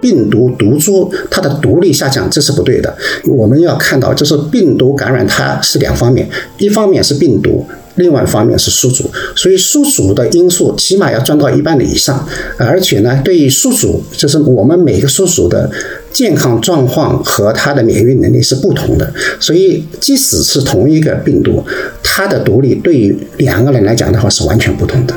病毒毒株它的毒力下降，这是不对的。我们要看到，就是病毒感染它是两方面，一方面是病毒，另外一方面是宿主。所以宿主的因素起码要占到一半的以上，而且呢，对于宿主，就是我们每个宿主的健康状况和它的免疫能力是不同的。所以即使是同一个病毒，它的毒力对于两个人来讲的话是完全不同的。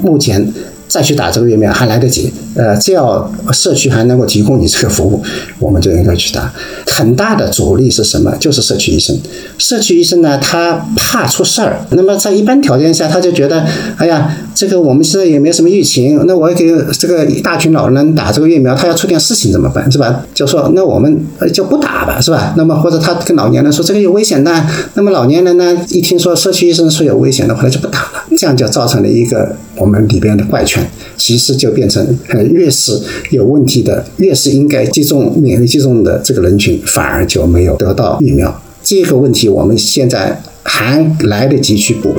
目前。再去打这个疫苗还来得及，呃，只要社区还能够提供你这个服务，我们就应该去打。很大的阻力是什么？就是社区医生。社区医生呢，他怕出事儿。那么在一般条件下，他就觉得，哎呀，这个我们现在也没什么疫情，那我给这个一大群老人打这个疫苗，他要出点事情怎么办？是吧？就说那我们就不打吧，是吧？那么或者他跟老年人说这个有危险的，那么老年人呢，一听说社区医生说有危险的话，他就不打了。这样就造成了一个我们里边的怪圈。其实就变成，越是有问题的，越是应该接种免疫接种的这个人群，反而就没有得到疫苗。这个问题我们现在还来得及去补。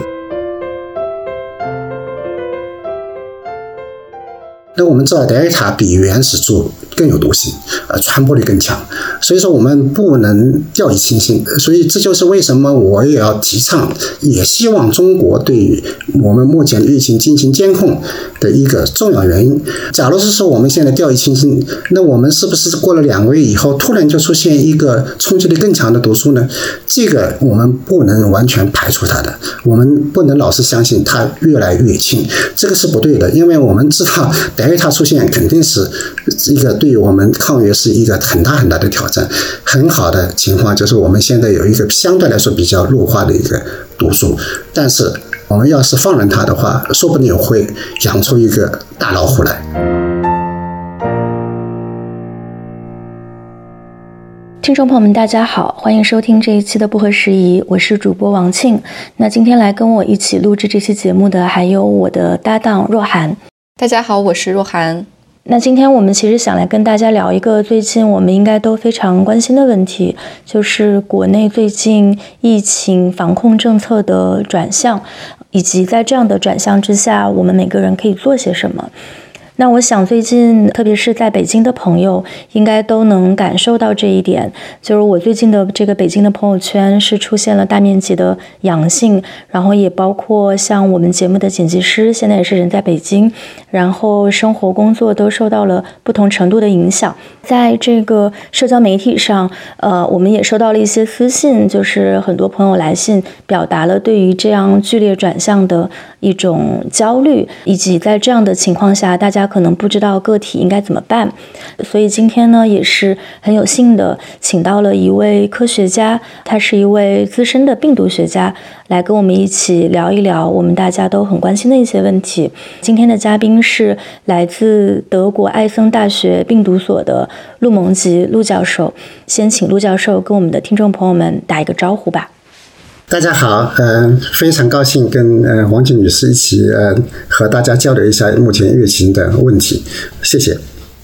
那我们知道德尔塔比原始株更有毒性，呃，传播力更强，所以说我们不能掉以轻心。所以这就是为什么我也要提倡，也希望中国对于我们目前的疫情进行监控的一个重要原因。假如是说我们现在掉以轻心，那我们是不是过了两个月以后，突然就出现一个冲击力更强的毒素呢？这个我们不能完全排除它的，我们不能老是相信它越来越轻，这个是不对的，因为我们知道德。因为它出现肯定是一个对于我们抗约是一个很大很大的挑战。很好的情况就是我们现在有一个相对来说比较弱化的一个毒素，但是我们要是放任它的话，说不定会养出一个大老虎来。听众朋友们，大家好，欢迎收听这一期的不合时宜，我是主播王庆。那今天来跟我一起录制这期节目的还有我的搭档若涵。大家好，我是若涵。那今天我们其实想来跟大家聊一个最近我们应该都非常关心的问题，就是国内最近疫情防控政策的转向，以及在这样的转向之下，我们每个人可以做些什么。那我想，最近特别是在北京的朋友，应该都能感受到这一点。就是我最近的这个北京的朋友圈是出现了大面积的阳性，然后也包括像我们节目的剪辑师，现在也是人在北京，然后生活工作都受到了不同程度的影响。在这个社交媒体上，呃，我们也收到了一些私信，就是很多朋友来信，表达了对于这样剧烈转向的一种焦虑，以及在这样的情况下，大家。可能不知道个体应该怎么办，所以今天呢也是很有幸的，请到了一位科学家，他是一位资深的病毒学家，来跟我们一起聊一聊我们大家都很关心的一些问题。今天的嘉宾是来自德国艾森大学病毒所的陆蒙吉陆教授，先请陆教授跟我们的听众朋友们打一个招呼吧。大家好，嗯，非常高兴跟呃王静女士一起呃和大家交流一下目前疫情的问题，谢谢。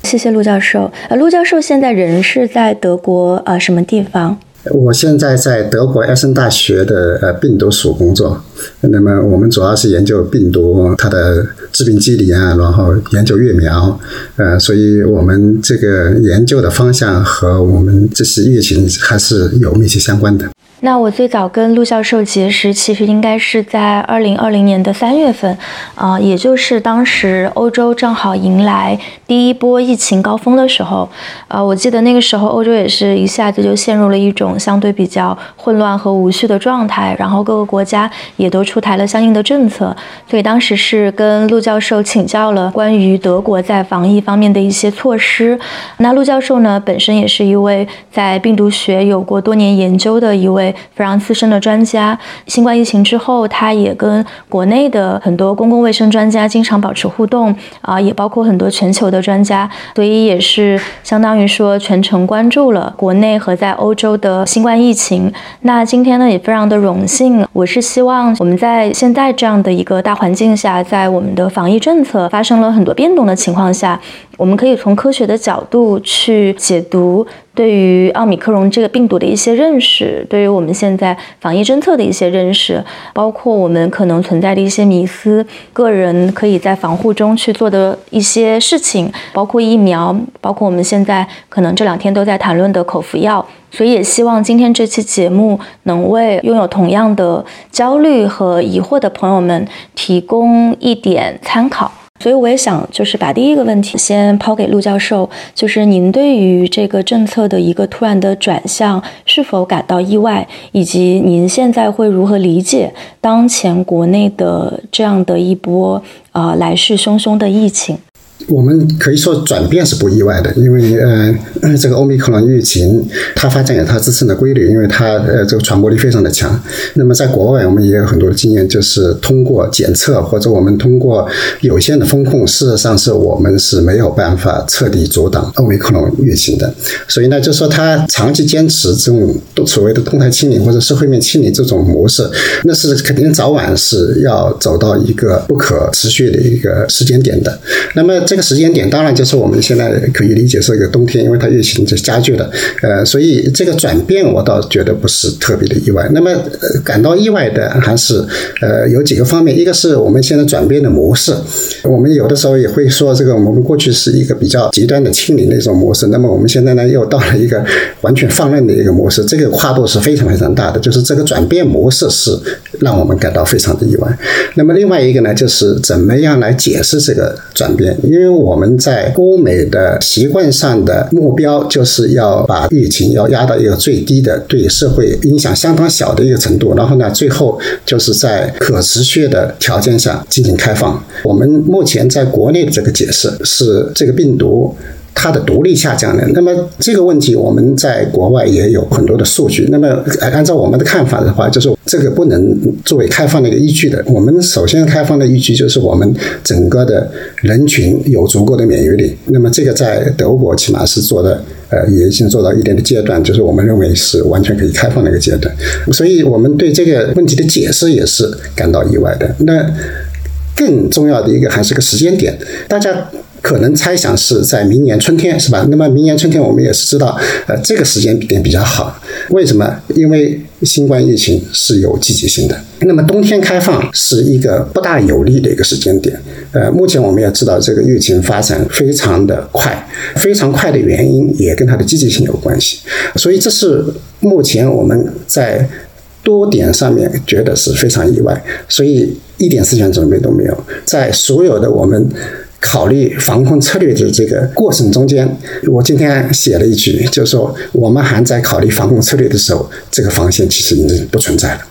谢谢陆教授。呃，陆教授现在人是在德国呃什么地方？我现在在德国艾森大学的呃病毒所工作。那么我们主要是研究病毒它的致病机理啊，然后研究疫苗，呃，所以我们这个研究的方向和我们这次疫情还是有密切相关的。那我最早跟陆教授结识，其实应该是在二零二零年的三月份，啊，也就是当时欧洲正好迎来第一波疫情高峰的时候，啊，我记得那个时候欧洲也是一下子就陷入了一种相对比较混乱和无序的状态，然后各个国家也都出台了相应的政策，所以当时是跟陆教授请教了关于德国在防疫方面的一些措施。那陆教授呢，本身也是一位在病毒学有过多年研究的一位。非常资深的专家，新冠疫情之后，他也跟国内的很多公共卫生专家经常保持互动啊，也包括很多全球的专家，所以也是相当于说全程关注了国内和在欧洲的新冠疫情。那今天呢，也非常的荣幸，我是希望我们在现在这样的一个大环境下，在我们的防疫政策发生了很多变动的情况下，我们可以从科学的角度去解读。对于奥密克戎这个病毒的一些认识，对于我们现在防疫政策的一些认识，包括我们可能存在的一些迷思，个人可以在防护中去做的一些事情，包括疫苗，包括我们现在可能这两天都在谈论的口服药。所以也希望今天这期节目能为拥有同样的焦虑和疑惑的朋友们提供一点参考。所以我也想就是把第一个问题先抛给陆教授，就是您对于这个政策的一个突然的转向是否感到意外，以及您现在会如何理解当前国内的这样的一波啊来势汹汹的疫情？我们可以说转变是不意外的，因为呃，这个欧米克戎疫情它发展有它自身的规律，因为它呃这个传播力非常的强。那么在国外，我们也有很多的经验，就是通过检测或者我们通过有限的风控，事实上是我们是没有办法彻底阻挡欧米克戎疫情的。所以呢，就说它长期坚持这种所谓的动态清零或者社会面清零这种模式，那是肯定早晚是要走到一个不可持续的一个时间点的。那么这个时间点当然就是我们现在可以理解是一个冬天，因为它疫情就加剧了，呃，所以这个转变我倒觉得不是特别的意外。那么感到意外的还是呃有几个方面，一个是我们现在转变的模式，我们有的时候也会说这个我们过去是一个比较极端的清零的一种模式，那么我们现在呢又到了一个完全放任的一个模式，这个跨度是非常非常大的，就是这个转变模式是让我们感到非常的意外。那么另外一个呢，就是怎么样来解释这个转变，因为。我们在欧美的习惯上的目标，就是要把疫情要压到一个最低的，对社会影响相当小的一个程度，然后呢，最后就是在可持续的条件下进行开放。我们目前在国内的这个解释是，这个病毒。它的独立下降了。那么这个问题，我们在国外也有很多的数据。那么按照我们的看法的话，就是这个不能作为开放的一个依据的。我们首先开放的依据就是我们整个的人群有足够的免疫力。那么这个在德国起码是做的，呃，也已经做到一定的阶段，就是我们认为是完全可以开放的一个阶段。所以我们对这个问题的解释也是感到意外的。那更重要的一个还是个时间点，大家。可能猜想是在明年春天，是吧？那么明年春天我们也是知道，呃，这个时间点比较好。为什么？因为新冠疫情是有季节性的。那么冬天开放是一个不大有利的一个时间点。呃，目前我们也知道，这个疫情发展非常的快，非常快的原因也跟它的积极性有关系。所以这是目前我们在多点上面觉得是非常意外，所以一点思想准备都没有。在所有的我们。考虑防控策略的这个过程中间，我今天写了一句，就是说我们还在考虑防控策略的时候，这个防线其实已经不存在了。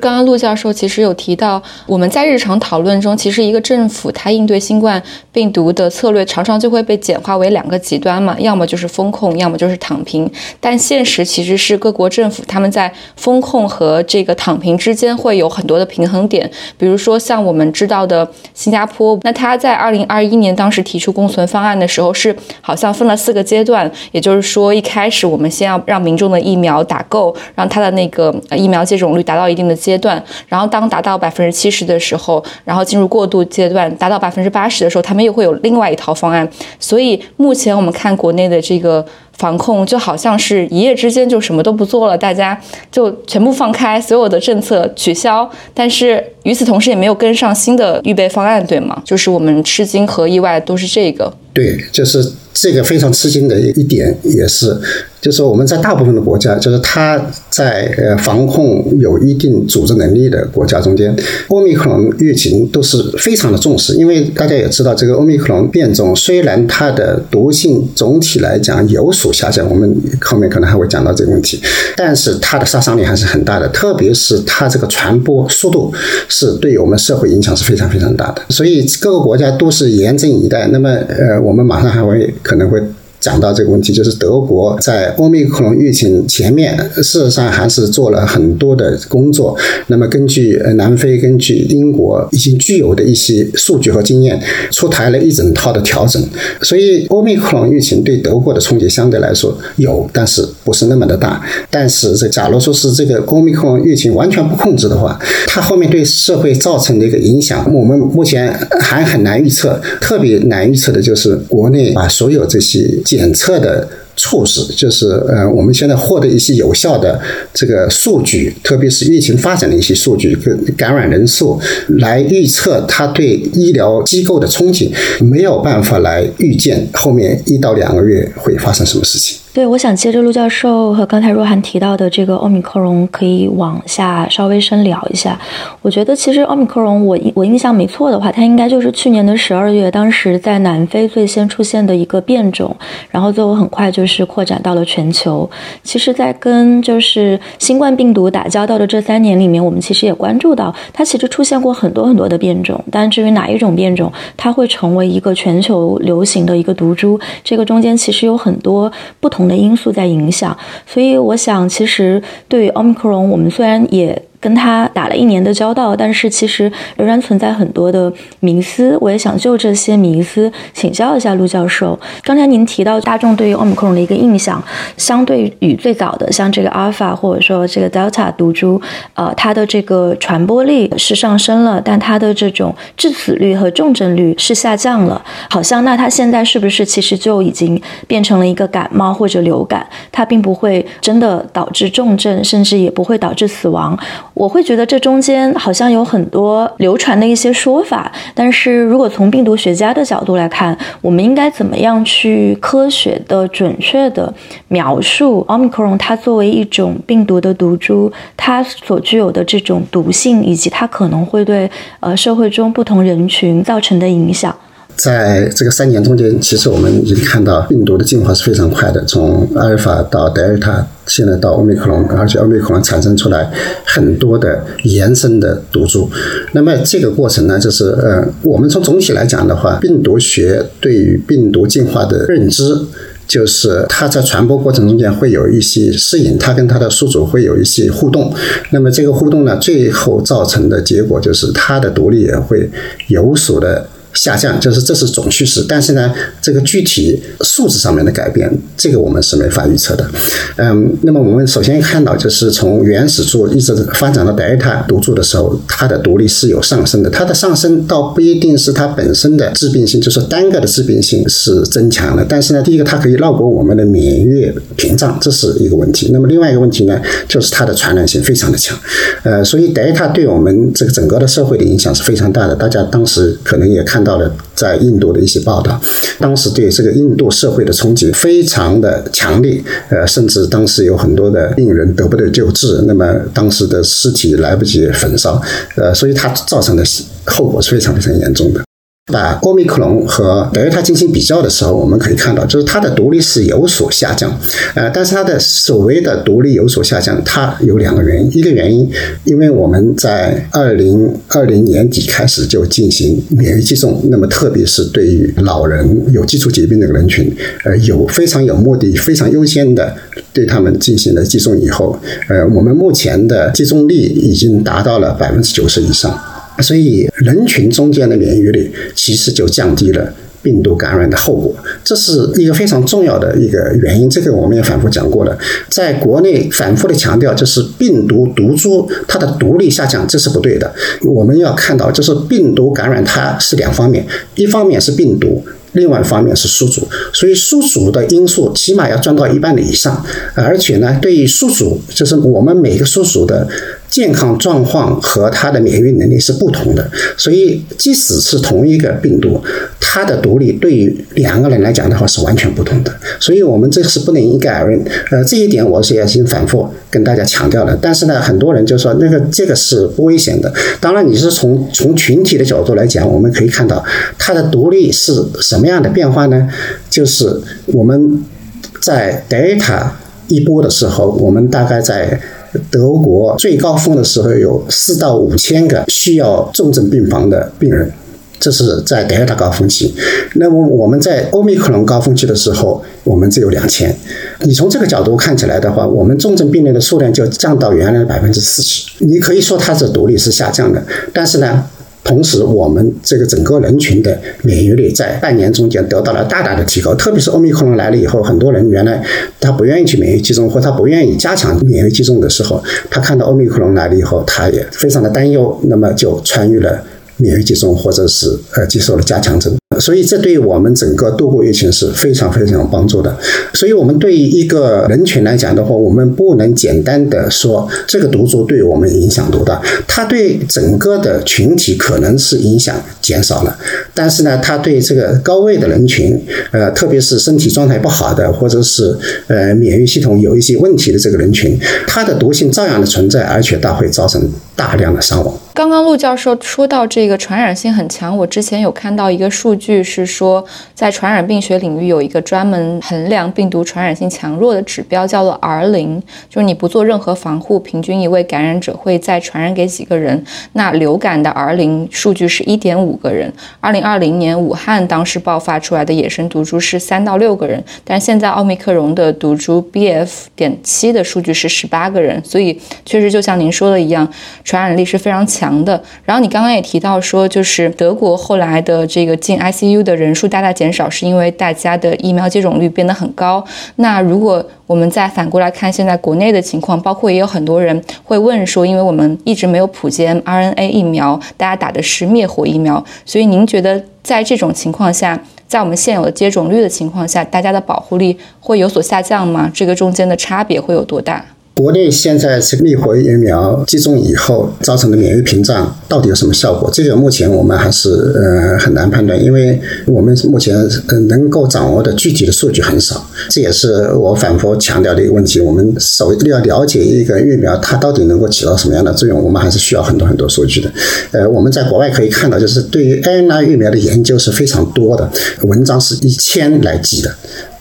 刚刚陆教授其实有提到，我们在日常讨论中，其实一个政府它应对新冠病毒的策略，常常就会被简化为两个极端嘛，要么就是风控，要么就是躺平。但现实其实是各国政府他们在风控和这个躺平之间会有很多的平衡点。比如说像我们知道的新加坡，那他在二零二一年当时提出共存方案的时候，是好像分了四个阶段，也就是说一开始我们先要让民众的疫苗打够，让他的那个疫苗接种率达到一定的阶。段，然后当达到百分之七十的时候，然后进入过渡阶段，达到百分之八十的时候，他们又会有另外一套方案。所以目前我们看国内的这个防控，就好像是一夜之间就什么都不做了，大家就全部放开，所有的政策取消。但是与此同时，也没有跟上新的预备方案，对吗？就是我们吃惊和意外都是这个。对，就是这个非常吃惊的一点，也是。就是说我们在大部分的国家，就是它在呃防控有一定组织能力的国家中间，欧密克戎疫情都是非常的重视，因为大家也知道，这个欧密克戎变种虽然它的毒性总体来讲有所下降，我们后面可能还会讲到这个问题，但是它的杀伤力还是很大的，特别是它这个传播速度是对我们社会影响是非常非常大的，所以各个国家都是严阵以待。那么呃，我们马上还会可可能会。讲到这个问题，就是德国在欧密克戎疫情前面，事实上还是做了很多的工作。那么根据南非、根据英国已经具有的一些数据和经验，出台了一整套的调整。所以欧密克戎疫情对德国的冲击相对来说有，但是不是那么的大。但是这假如说是这个欧密克戎疫情完全不控制的话，它后面对社会造成的一个影响，我们目前还很难预测。特别难预测的就是国内把所有这些。检测的措施，就是呃，我们现在获得一些有效的这个数据，特别是疫情发展的一些数据跟感染人数，来预测它对医疗机构的憧憬，没有办法来预见后面一到两个月会发生什么事情。对，我想接着陆教授和刚才若涵提到的这个奥密克戎，可以往下稍微深聊一下。我觉得其实奥密克戎，我我印象没错的话，它应该就是去年的十二月，当时在南非最先出现的一个变种，然后最后很快就是扩展到了全球。其实，在跟就是新冠病毒打交道的这三年里面，我们其实也关注到，它其实出现过很多很多的变种，但至于哪一种变种，它会成为一个全球流行的一个毒株，这个中间其实有很多不同。的因素在影响，所以我想，其实对于奥密克戎，我们虽然也。跟他打了一年的交道，但是其实仍然存在很多的迷思。我也想就这些迷思请教一下陆教授。刚才您提到大众对于奥密克戎的一个印象，相对于最早的像这个阿尔法或者说这个德尔塔毒株，呃，它的这个传播力是上升了，但它的这种致死率和重症率是下降了。好像那它现在是不是其实就已经变成了一个感冒或者流感？它并不会真的导致重症，甚至也不会导致死亡。我会觉得这中间好像有很多流传的一些说法，但是如果从病毒学家的角度来看，我们应该怎么样去科学的、准确的描述奥密克戎它作为一种病毒的毒株，它所具有的这种毒性，以及它可能会对呃社会中不同人群造成的影响。在这个三年中间，其实我们已经看到病毒的进化是非常快的，从阿尔法到德尔塔，现在到欧米克戎，而且欧米克戎产生出来很多的延伸的毒株。那么这个过程呢，就是呃，我们从总体来讲的话，病毒学对于病毒进化的认知，就是它在传播过程中间会有一些适应，它跟它的宿主会有一些互动。那么这个互动呢，最后造成的结果就是它的毒力也会有所的。下降就是这是总趋势，但是呢，这个具体数字上面的改变，这个我们是没法预测的。嗯，那么我们首先看到，就是从原始株一直发展到德尔塔毒株的时候，它的毒力是有上升的。它的上升倒不一定是它本身的致病性，就是单个的致病性是增强了。但是呢，第一个它可以绕过我们的免疫屏障，这是一个问题。那么另外一个问题呢，就是它的传染性非常的强。呃，所以德尔塔对我们这个整个的社会的影响是非常大的。大家当时可能也看。到了在印度的一些报道，当时对这个印度社会的冲击非常的强烈，呃，甚至当时有很多的病人得不到救治，那么当时的尸体来不及焚烧，呃，所以它造成的后果是非常非常严重的。把奥密克戎和德尔塔进行比较的时候，我们可以看到，就是它的毒力是有所下降，呃，但是它的所谓的毒力有所下降，它有两个原因。一个原因，因为我们在二零二零年底开始就进行免疫接种，那么特别是对于老人有基础疾病的人群，呃，有非常有目的、非常优先的对他们进行了接种以后，呃，我们目前的接种率已经达到了百分之九十以上。所以，人群中间的免疫力其实就降低了病毒感染的后果，这是一个非常重要的一个原因。这个我们也反复讲过了，在国内反复的强调，就是病毒毒株它的毒力下降，这是不对的。我们要看到，就是病毒感染它是两方面，一方面是病毒。另外一方面是宿主，所以宿主的因素起码要占到一半的以上，而且呢，对于宿主，就是我们每个宿主的健康状况和他的免疫能力是不同的，所以即使是同一个病毒，它的毒力对于两个人来讲的话是完全不同的，所以我们这是不能一概而论。呃，这一点我是已经反复跟大家强调了，但是呢，很多人就说那个这个是不危险的。当然，你是从从群体的角度来讲，我们可以看到它的毒力是什么。什么样的变化呢？就是我们在德尔塔一波的时候，我们大概在德国最高峰的时候有四到五千个需要重症病房的病人，这是在德尔塔高峰期。那么我们在欧米克隆高峰期的时候，我们只有两千。你从这个角度看起来的话，我们重症病人的数量就降到原来的百分之四十。你可以说它是独立是下降的，但是呢？同时，我们这个整个人群的免疫力在半年中间得到了大大的提高。特别是欧米克戎来了以后，很多人原来他不愿意去免疫接种，或他不愿意加强免疫接种的时候，他看到欧米克戎来了以后，他也非常的担忧，那么就参与了免疫接种，或者是呃接受了加强针。所以这对我们整个度过疫情是非常非常有帮助的。所以，我们对于一个人群来讲的话，我们不能简单的说这个毒株对我们影响多大，它对整个的群体可能是影响减少了，但是呢，它对这个高危的人群，呃，特别是身体状态不好的，或者是呃免疫系统有一些问题的这个人群，它的毒性照样的存在，而且它会造成大量的伤亡。刚刚陆教授说到这个传染性很强，我之前有看到一个数据是说，在传染病学领域有一个专门衡量病毒传染性强弱的指标，叫做 R 零，就是你不做任何防护，平均一位感染者会再传染给几个人。那流感的 R 零数据是一点五个人。二零二零年武汉当时爆发出来的野生毒株是三到六个人，但现在奥密克戎的毒株 BF. 点七的数据是十八个人，所以确实就像您说的一样，传染力是非常强。强的，然后你刚刚也提到说，就是德国后来的这个进 ICU 的人数大大减少，是因为大家的疫苗接种率变得很高。那如果我们再反过来看现在国内的情况，包括也有很多人会问说，因为我们一直没有普及 mRNA 疫苗，大家打的是灭活疫苗，所以您觉得在这种情况下，在我们现有的接种率的情况下，大家的保护力会有所下降吗？这个中间的差别会有多大？国内现在是灭活疫苗接种以后造成的免疫屏障到底有什么效果？这个目前我们还是呃很难判断，因为我们目前呃能够掌握的具体的数据很少。这也是我反复强调的一个问题。我们首要了解一个疫苗它到底能够起到什么样的作用，我们还是需要很多很多数据的。呃，我们在国外可以看到，就是对于 n r 疫苗的研究是非常多的，文章是一千来计的。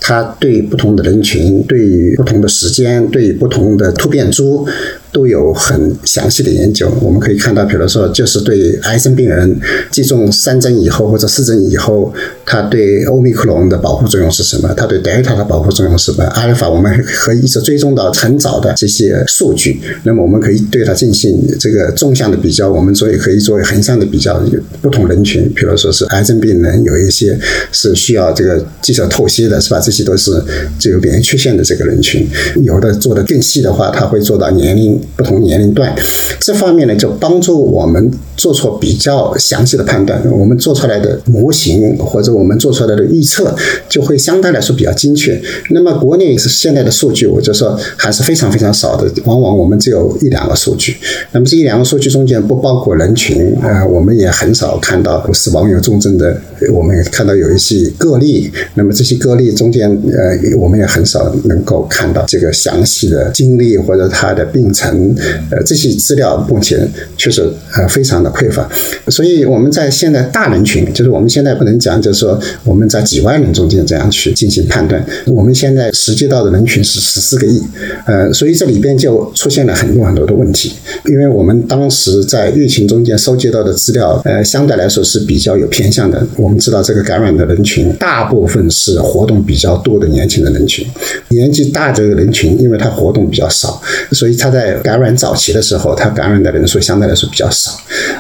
它对不同的人群、对于不同的时间、对于不同的突变株。都有很详细的研究，我们可以看到，比如说，就是对癌症病人接种三针以后或者四针以后，它对欧米克隆的保护作用是什么？它对德尔塔的保护作用是什么？阿尔法我们可以一直追踪到很早的这些数据，那么我们可以对它进行这个纵向的比较，我们所以可以作为横向的比较，不同人群，比如说是癌症病人，有一些是需要这个记者透析的，是吧？这些都是具有免疫缺陷的这个人群，有的做的更细的话，他会做到年龄。不同年龄段，这方面呢，就帮助我们做出比较详细的判断。我们做出来的模型或者我们做出来的预测，就会相对来说比较精确。那么国内是现在的数据，我就说还是非常非常少的，往往我们只有一两个数据。那么这一两个数据中间不包括人群，呃，我们也很少看到死亡有重症的，我们也看到有一些个例。那么这些个例中间，呃，我们也很少能够看到这个详细的经历或者他的病程。呃，这些资料目前确实呃非常的匮乏，所以我们在现在大人群，就是我们现在不能讲，就是说我们在几万人中间这样去进行判断。我们现在实际到的人群是十四个亿，呃，所以这里边就出现了很多很多的问题。因为我们当时在疫情中间收集到的资料，呃，相对来说是比较有偏向的。我们知道这个感染的人群大部分是活动比较多的年轻的人群，年纪大这个人群，因为他活动比较少，所以他在感染早期的时候，他感染的人数相对来说比较少，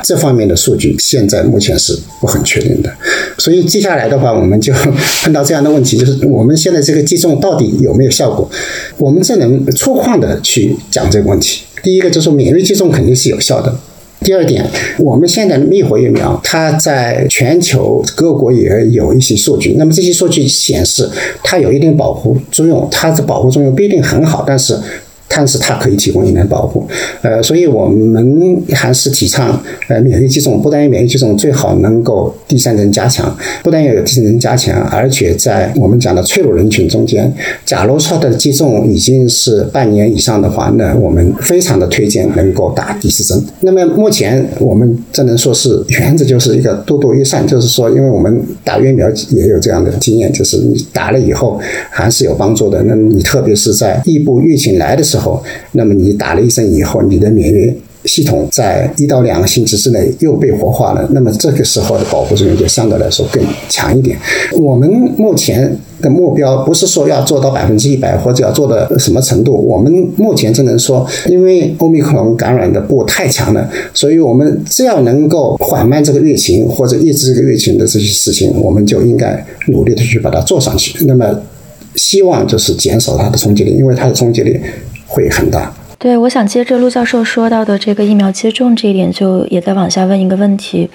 这方面的数据现在目前是不很确定的。所以接下来的话，我们就碰到这样的问题，就是我们现在这个接种到底有没有效果？我们只能粗犷的去讲这个问题。第一个就是免疫接种肯定是有效的。第二点，我们现在的灭活疫苗，它在全球各国也有一些数据。那么这些数据显示，它有一定保护作用，它的保护作用不一定很好，但是。但是它可以提供一定保护，呃，所以我们还是提倡，呃，免疫接种不但有免疫接种最好能够第三针加强，不但要有第三针加强，而且在我们讲的脆弱人群中间，假如说的接种已经是半年以上的话，那我们非常的推荐能够打第四针。那么目前我们只能说是原则就是一个多多益善，就是说，因为我们打疫苗也有这样的经验，就是你打了以后还是有帮助的。那你特别是在异步疫情来的时候。后，那么你打了一针以后，你的免疫系统在一到两个星期之内又被活化了，那么这个时候的保护作用就相对来说更强一点。我们目前的目标不是说要做到百分之一百或者要做到什么程度，我们目前只能说，因为欧米克戎感染的波太强了，所以我们只要能够缓慢这个疫情或者抑制这个疫情的这些事情，我们就应该努力的去把它做上去。那么希望就是减少它的冲击力，因为它的冲击力。会很大。对，我想接着陆教授说到的这个疫苗接种这一点，就也在往下问一个问题。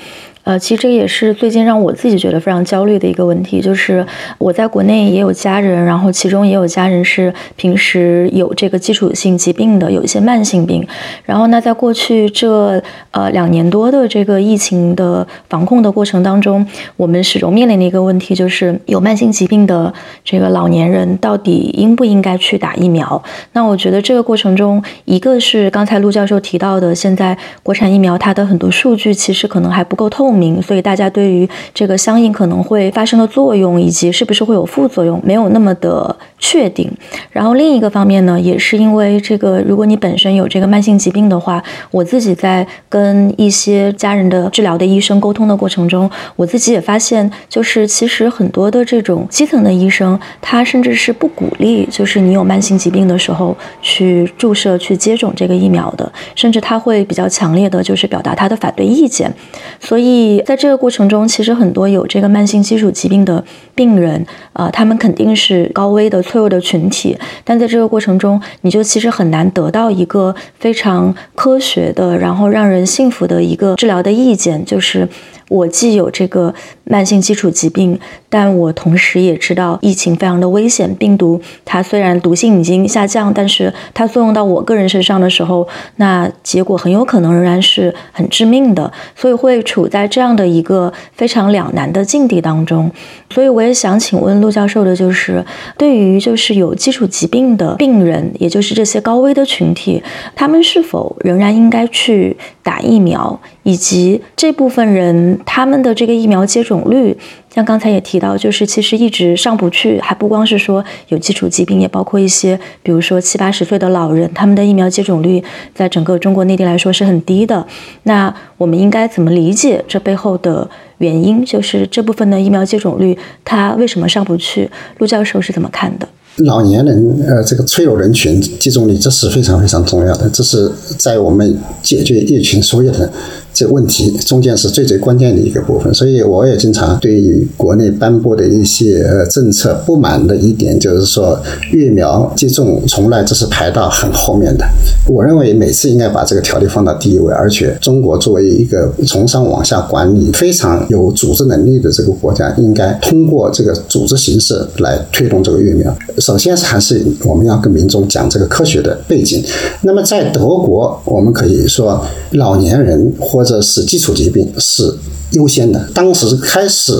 呃，其实这也是最近让我自己觉得非常焦虑的一个问题，就是我在国内也有家人，然后其中也有家人是平时有这个基础性疾病的，有一些慢性病。然后呢，在过去这呃两年多的这个疫情的防控的过程当中，我们始终面临的一个问题就是，有慢性疾病的这个老年人到底应不应该去打疫苗？那我觉得这个过程中，一个是刚才陆教授提到的，现在国产疫苗它的很多数据其实可能还不够透明。所以大家对于这个相应可能会发生的作用，以及是不是会有副作用，没有那么的确定。然后另一个方面呢，也是因为这个，如果你本身有这个慢性疾病的话，我自己在跟一些家人的治疗的医生沟通的过程中，我自己也发现，就是其实很多的这种基层的医生，他甚至是不鼓励，就是你有慢性疾病的时候去注射、去接种这个疫苗的，甚至他会比较强烈的，就是表达他的反对意见。所以。在这个过程中，其实很多有这个慢性基础疾病的病人，啊，他们肯定是高危的脆弱的群体。但在这个过程中，你就其实很难得到一个非常科学的，然后让人信服的一个治疗的意见，就是。我既有这个慢性基础疾病，但我同时也知道疫情非常的危险。病毒它虽然毒性已经下降，但是它作用到我个人身上的时候，那结果很有可能仍然是很致命的。所以会处在这样的一个非常两难的境地当中。所以我也想请问陆教授的就是，对于就是有基础疾病的病人，也就是这些高危的群体，他们是否仍然应该去打疫苗？以及这部分人他们的这个疫苗接种率，像刚才也提到，就是其实一直上不去，还不光是说有基础疾病，也包括一些，比如说七八十岁的老人，他们的疫苗接种率在整个中国内地来说是很低的。那我们应该怎么理解这背后的原因？就是这部分的疫苗接种率，它为什么上不去？陆教授是怎么看的？老年人，呃，这个脆弱人群接种率，这是非常非常重要的，这是在我们解决疫情所有的。这问题中间是最最关键的一个部分，所以我也经常对于国内颁布的一些呃政策不满的一点，就是说疫苗接种从来这是排到很后面的。我认为每次应该把这个条例放到第一位，而且中国作为一个从上往下管理非常有组织能力的这个国家，应该通过这个组织形式来推动这个疫苗。首先还是我们要跟民众讲这个科学的背景。那么在德国，我们可以说老年人或这是基础疾病是优先的。当时开始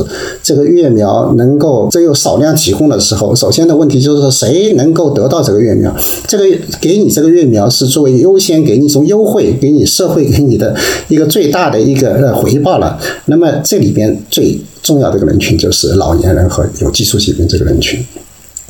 这个疫苗能够只有少量提供的时候，首先的问题就是说谁能够得到这个疫苗？这个给你这个疫苗是作为优先给你一种优惠，给你社会给你的一个最大的一个呃回报了。那么这里边最重要的一个人群就是老年人和有基础疾病这个人群。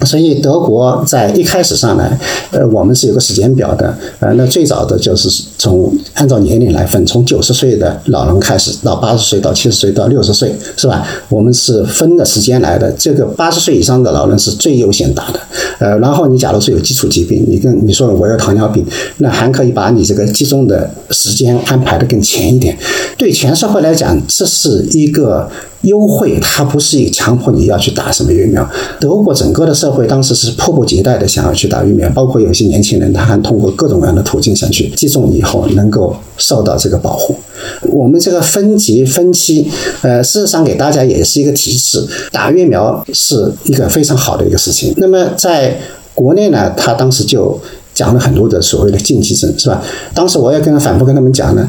所以德国在一开始上来，呃，我们是有个时间表的，呃，那最早的就是从按照年龄来分，从九十岁的老人开始，到八十岁，到七十岁，到六十岁，是吧？我们是分的时间来的。这个八十岁以上的老人是最优先打的，呃，然后你假如说有基础疾病，你跟你说我有糖尿病，那还可以把你这个集中的时间安排的更前一点。对全社会来讲，这是一个。优惠，它不是一个强迫你要去打什么疫苗。德国整个的社会当时是迫不及待的想要去打疫苗，包括有些年轻人，他还通过各种各样的途径想去接种以后能够受到这个保护。我们这个分级分期，呃，事实上给大家也是一个提示，打疫苗是一个非常好的一个事情。那么在国内呢，他当时就。讲了很多的所谓的禁忌症，是吧？当时我也跟他反复跟他们讲呢，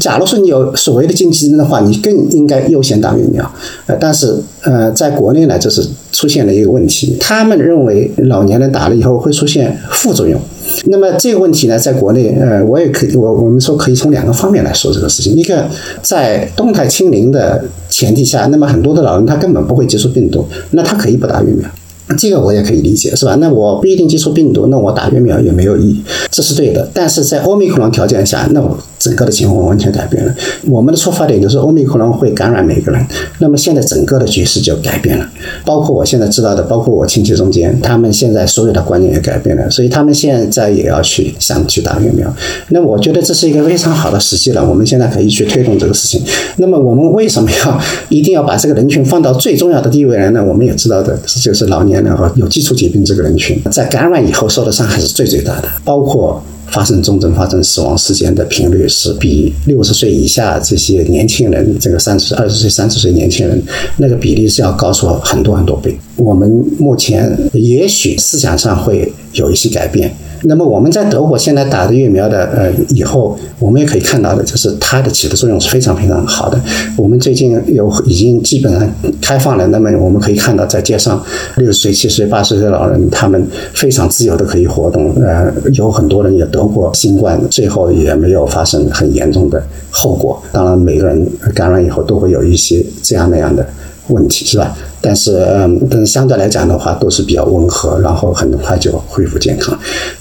假如说你有所谓的禁忌症的话，你更应该优先打疫苗。呃，但是呃，在国内呢，就是出现了一个问题，他们认为老年人打了以后会出现副作用。那么这个问题呢，在国内，呃，我也可以，我我们说可以从两个方面来说这个事情。一个在动态清零的前提下，那么很多的老人他根本不会接触病毒，那他可以不打疫苗。这个我也可以理解，是吧？那我不一定接触病毒，那我打疫苗也没有意义，这是对的。但是在欧米克戎条件下，那我。整个的情况完全改变了。我们的出发点就是欧米克戎会感染每个人，那么现在整个的局势就改变了。包括我现在知道的，包括我亲戚中间，他们现在所有的观念也改变了，所以他们现在也要去想去打疫苗。那我觉得这是一个非常好的时机了，我们现在可以去推动这个事情。那么我们为什么要一定要把这个人群放到最重要的地位来呢？我们也知道的，就是老年人和有基础疾病这个人群，在感染以后受的伤害是最最大的，包括。发生重症、发生死亡事件的频率是比六十岁以下这些年轻人，这个三十二十岁、三十岁年轻人那个比例是要高出很多很多倍。我们目前也许思想上会有一些改变。那么我们在德国现在打的疫苗的呃以后，我们也可以看到的就是它的起的作用是非常非常好的。我们最近有已经基本上开放了，那么我们可以看到在街上六十岁、七十岁、八十岁的老人，他们非常自由的可以活动。呃，有很多人也得过新冠，最后也没有发生很严重的后果。当然，每个人感染以后都会有一些这样那样的问题，是吧？但是，嗯，但是相对来讲的话，都是比较温和，然后很快就恢复健康。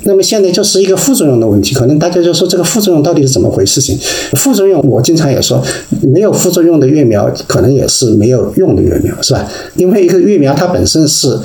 那么现在就是一个副作用的问题，可能大家就说这个副作用到底是怎么回事？情副作用，我经常也说，没有副作用的疫苗可能也是没有用的疫苗，是吧？因为一个疫苗它本身是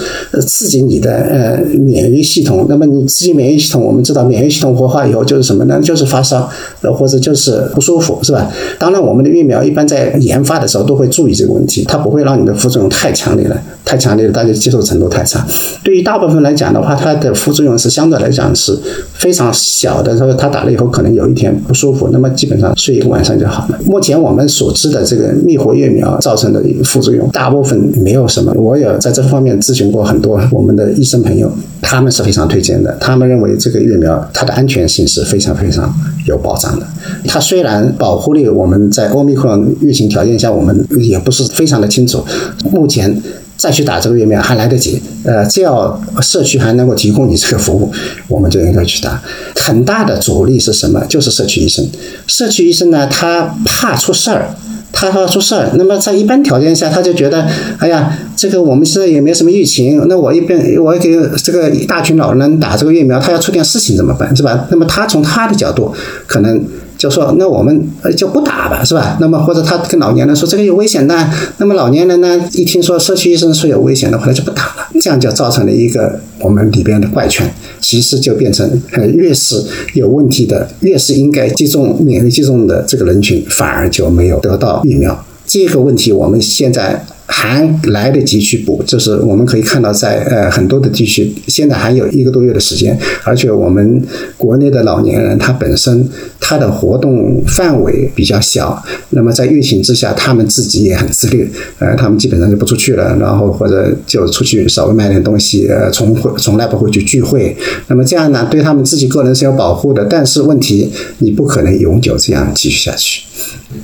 刺激你的呃免疫系统，那么你刺激免疫系统，我们知道免疫系统活化以后就是什么呢？就是发烧，呃或者就是不舒服，是吧？当然，我们的疫苗一般在研发的时候都会注意这个问题，它不会让你的副作用太强。哪里来太强烈了，大家接受程度太差。对于大部分来讲的话，它的副作用是相对来讲是非常小的。说他打了以后可能有一天不舒服，那么基本上睡一个晚上就好了。目前我们所知的这个灭活疫苗造成的副作用，大部分没有什么。我也在这方面咨询过很多我们的医生朋友，他们是非常推荐的。他们认为这个疫苗它的安全性是非常非常有保障的。它虽然保护力我们在欧米克戎疫情条件下我们也不是非常的清楚，目前。再去打这个疫苗还来得及，呃，只要社区还能够提供你这个服务，我们就应该去打。很大的阻力是什么？就是社区医生。社区医生呢，他怕出事儿，他怕出事儿。那么在一般条件下，他就觉得，哎呀，这个我们现在也没什么疫情，那我一边我给这个一大群老人打这个疫苗，他要出点事情怎么办？是吧？那么他从他的角度可能。就说那我们就不打吧，是吧？那么或者他跟老年人说这个有危险的，那么老年人呢一听说社区医生说有危险的话，他就不打了，这样就造成了一个我们里边的怪圈，其实就变成越是有问题的，越是应该接种免疫接种的这个人群，反而就没有得到疫苗。这个问题我们现在。还来得及去补，就是我们可以看到，在呃很多的地区，现在还有一个多月的时间，而且我们国内的老年人他本身他的活动范围比较小，那么在疫情之下，他们自己也很自律，呃，他们基本上就不出去了，然后或者就出去稍微买点东西，呃，从会从来不会去聚会，那么这样呢，对他们自己个人是有保护的，但是问题你不可能永久这样继续下去。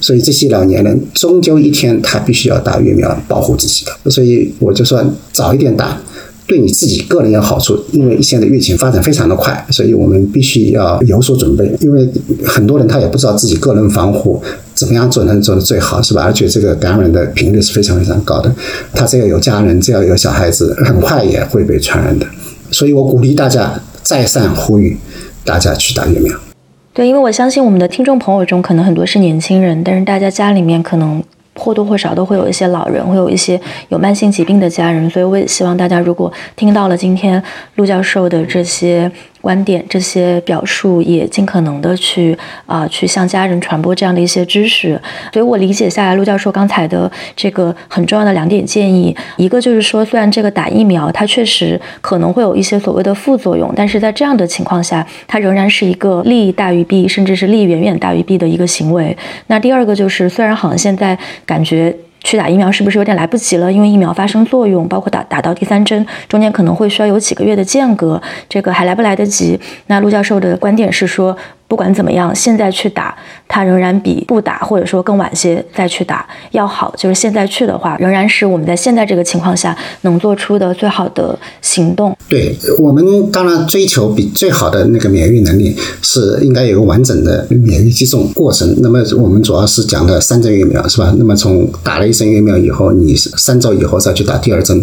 所以这些老年人终究一天他必须要打疫苗保护自己的，所以我就说早一点打，对你自己个人有好处。因为现在疫情发展非常的快，所以我们必须要有所准备。因为很多人他也不知道自己个人防护怎么样做能做的最好，是吧？而且这个感染的频率是非常非常高的，他只要有家人，只要有小孩子，很快也会被传染的。所以我鼓励大家再三呼吁大家去打疫苗。对，因为我相信我们的听众朋友中可能很多是年轻人，但是大家家里面可能或多或少都会有一些老人，会有一些有慢性疾病的家人，所以我也希望大家如果听到了今天陆教授的这些。观点这些表述也尽可能的去啊去向家人传播这样的一些知识，所以我理解下来陆教授刚才的这个很重要的两点建议，一个就是说，虽然这个打疫苗它确实可能会有一些所谓的副作用，但是在这样的情况下，它仍然是一个利大于弊，甚至是利远远大于弊的一个行为。那第二个就是，虽然好像现在感觉。去打疫苗是不是有点来不及了？因为疫苗发生作用，包括打打到第三针，中间可能会需要有几个月的间隔，这个还来不来得及？那陆教授的观点是说。不管怎么样，现在去打，它仍然比不打或者说更晚些再去打要好。就是现在去的话，仍然是我们在现在这个情况下能做出的最好的行动。对我们当然追求比最好的那个免疫能力，是应该有个完整的免疫接种过程。那么我们主要是讲的三针疫苗，是吧？那么从打了一针疫苗以后，你三周以后再去打第二针，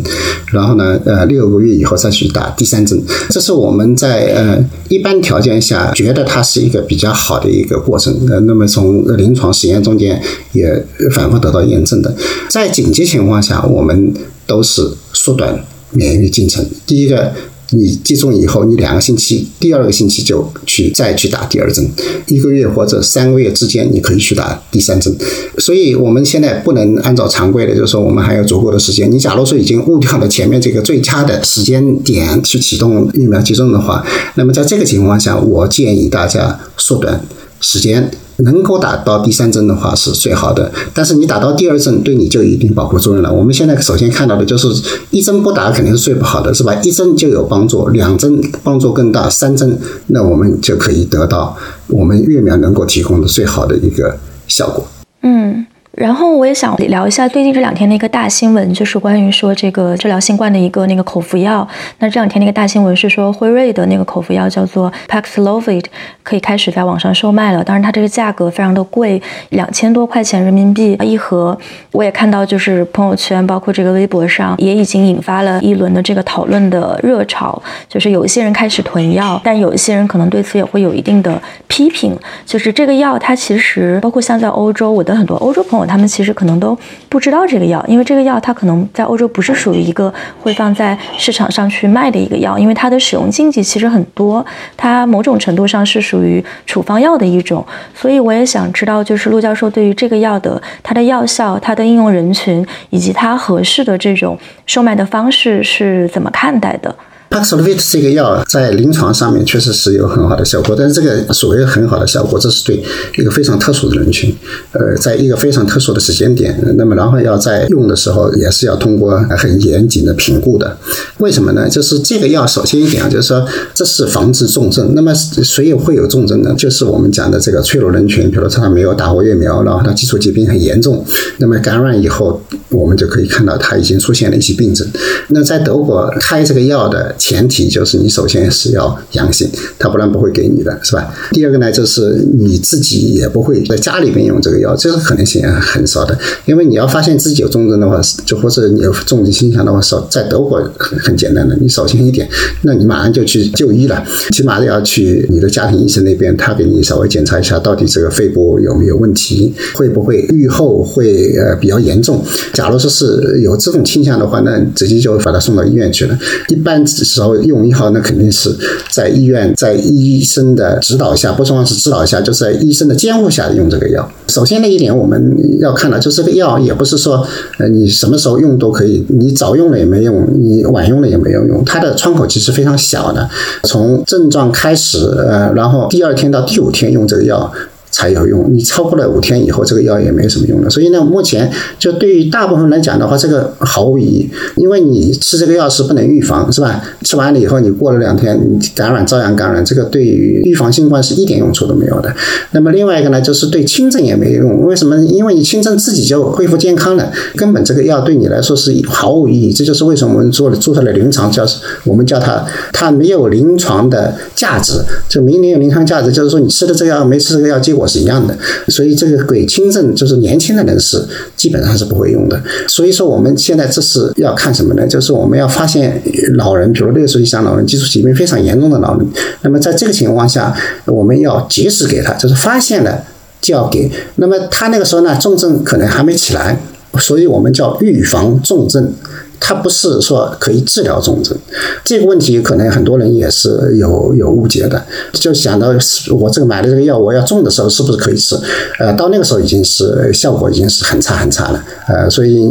然后呢，呃，六个月以后再去打第三针。这是我们在呃一般条件下觉得它是一比较好的一个过程，呃，那么从临床实验中间也反复得到验证的，在紧急情况下，我们都是缩短免疫进程。第一个，你接种以后，你两个星期，第二个星期就去再去打第二针，一个月或者三个月之间，你可以去打第三针。所以我们现在不能按照常规的，就是说我们还有足够的时间。你假如说已经误掉了前面这个最佳的时间点去启动疫苗接种的话，那么在这个情况下，我建议大家缩短时间。能够打到第三针的话是最好的，但是你打到第二针对你就一定保护作用了。我们现在首先看到的就是一针不打肯定是最不好的，是吧？一针就有帮助，两针帮助更大，三针那我们就可以得到我们疫苗能够提供的最好的一个效果。嗯。然后我也想聊一下最近这两天的一个大新闻，就是关于说这个治疗新冠的一个那个口服药。那这两天那个大新闻是说辉瑞的那个口服药叫做 Paxlovid 可以开始在网上售卖了。当然它这个价格非常的贵，两千多块钱人民币一盒。我也看到就是朋友圈，包括这个微博上也已经引发了一轮的这个讨论的热潮。就是有一些人开始囤药，但有一些人可能对此也会有一定的批评。就是这个药它其实包括像在欧洲，我的很多欧洲朋友。他们其实可能都不知道这个药，因为这个药它可能在欧洲不是属于一个会放在市场上去卖的一个药，因为它的使用禁忌其实很多，它某种程度上是属于处方药的一种。所以我也想知道，就是陆教授对于这个药的它的药效、它的应用人群以及它合适的这种售卖的方式是怎么看待的？Paxlovid 这个药在临床上面确实是有很好的效果，但是这个所谓很好的效果，这是对一个非常特殊的人群，呃，在一个非常特殊的时间点，那么然后要在用的时候也是要通过很严谨的评估的。为什么呢？就是这个药首先一点啊，就是说这是防治重症。那么谁也会有重症呢？就是我们讲的这个脆弱人群，比如说他没有打过疫苗，然后他基础疾病很严重，那么感染以后，我们就可以看到他已经出现了一些病症。那在德国开这个药的。前提就是你首先是要阳性，他不然不会给你的，是吧？第二个呢，就是你自己也不会在家里边用这个药，这个可能性很少的。因为你要发现自己有重症的话，就或者你有重症倾向的话，首在德国很很简单的，你首先一点，那你马上就去就医了，起码要去你的家庭医生那边，他给你稍微检查一下，到底这个肺部有没有问题，会不会愈后会呃比较严重。假如说是有这种倾向的话，那直接就把他送到医院去了。一般时候用一号，那肯定是在医院，在医生的指导下，不光是指导下，就是在医生的监护下用这个药。首先那一点我们要看到，就这个药也不是说，呃，你什么时候用都可以，你早用了也没用，你晚用了也没有用。它的窗口其实非常小的，从症状开始，呃，然后第二天到第五天用这个药。才有用，你超过了五天以后，这个药也没什么用了。所以呢，目前就对于大部分来讲的话，这个毫无意义，因为你吃这个药是不能预防，是吧？吃完了以后，你过了两天，你感染照样感染，这个对于预防新冠是一点用处都没有的。那么另外一个呢，就是对轻症也没有用，为什么？因为你轻症自己就恢复健康了，根本这个药对你来说是毫无意义。这就是为什么我们做了注册了临床，叫我们叫它它没有临床的价值，就明明有临床价值，就是说你吃的这个药没吃这个药，结果。是一样的，所以这个给轻症就是年轻的人士基本上是不会用的。所以说我们现在这是要看什么呢？就是我们要发现老人，比如六十岁以上老人，基础疾病非常严重的老人。那么在这个情况下，我们要及时给他，就是发现了就要给。那么他那个时候呢，重症可能还没起来，所以我们叫预防重症。它不是说可以治疗重症，这个问题可能很多人也是有有误解的，就想到我这个买的这个药，我要重的时候是不是可以吃？呃，到那个时候已经是效果已经是很差很差了，呃，所以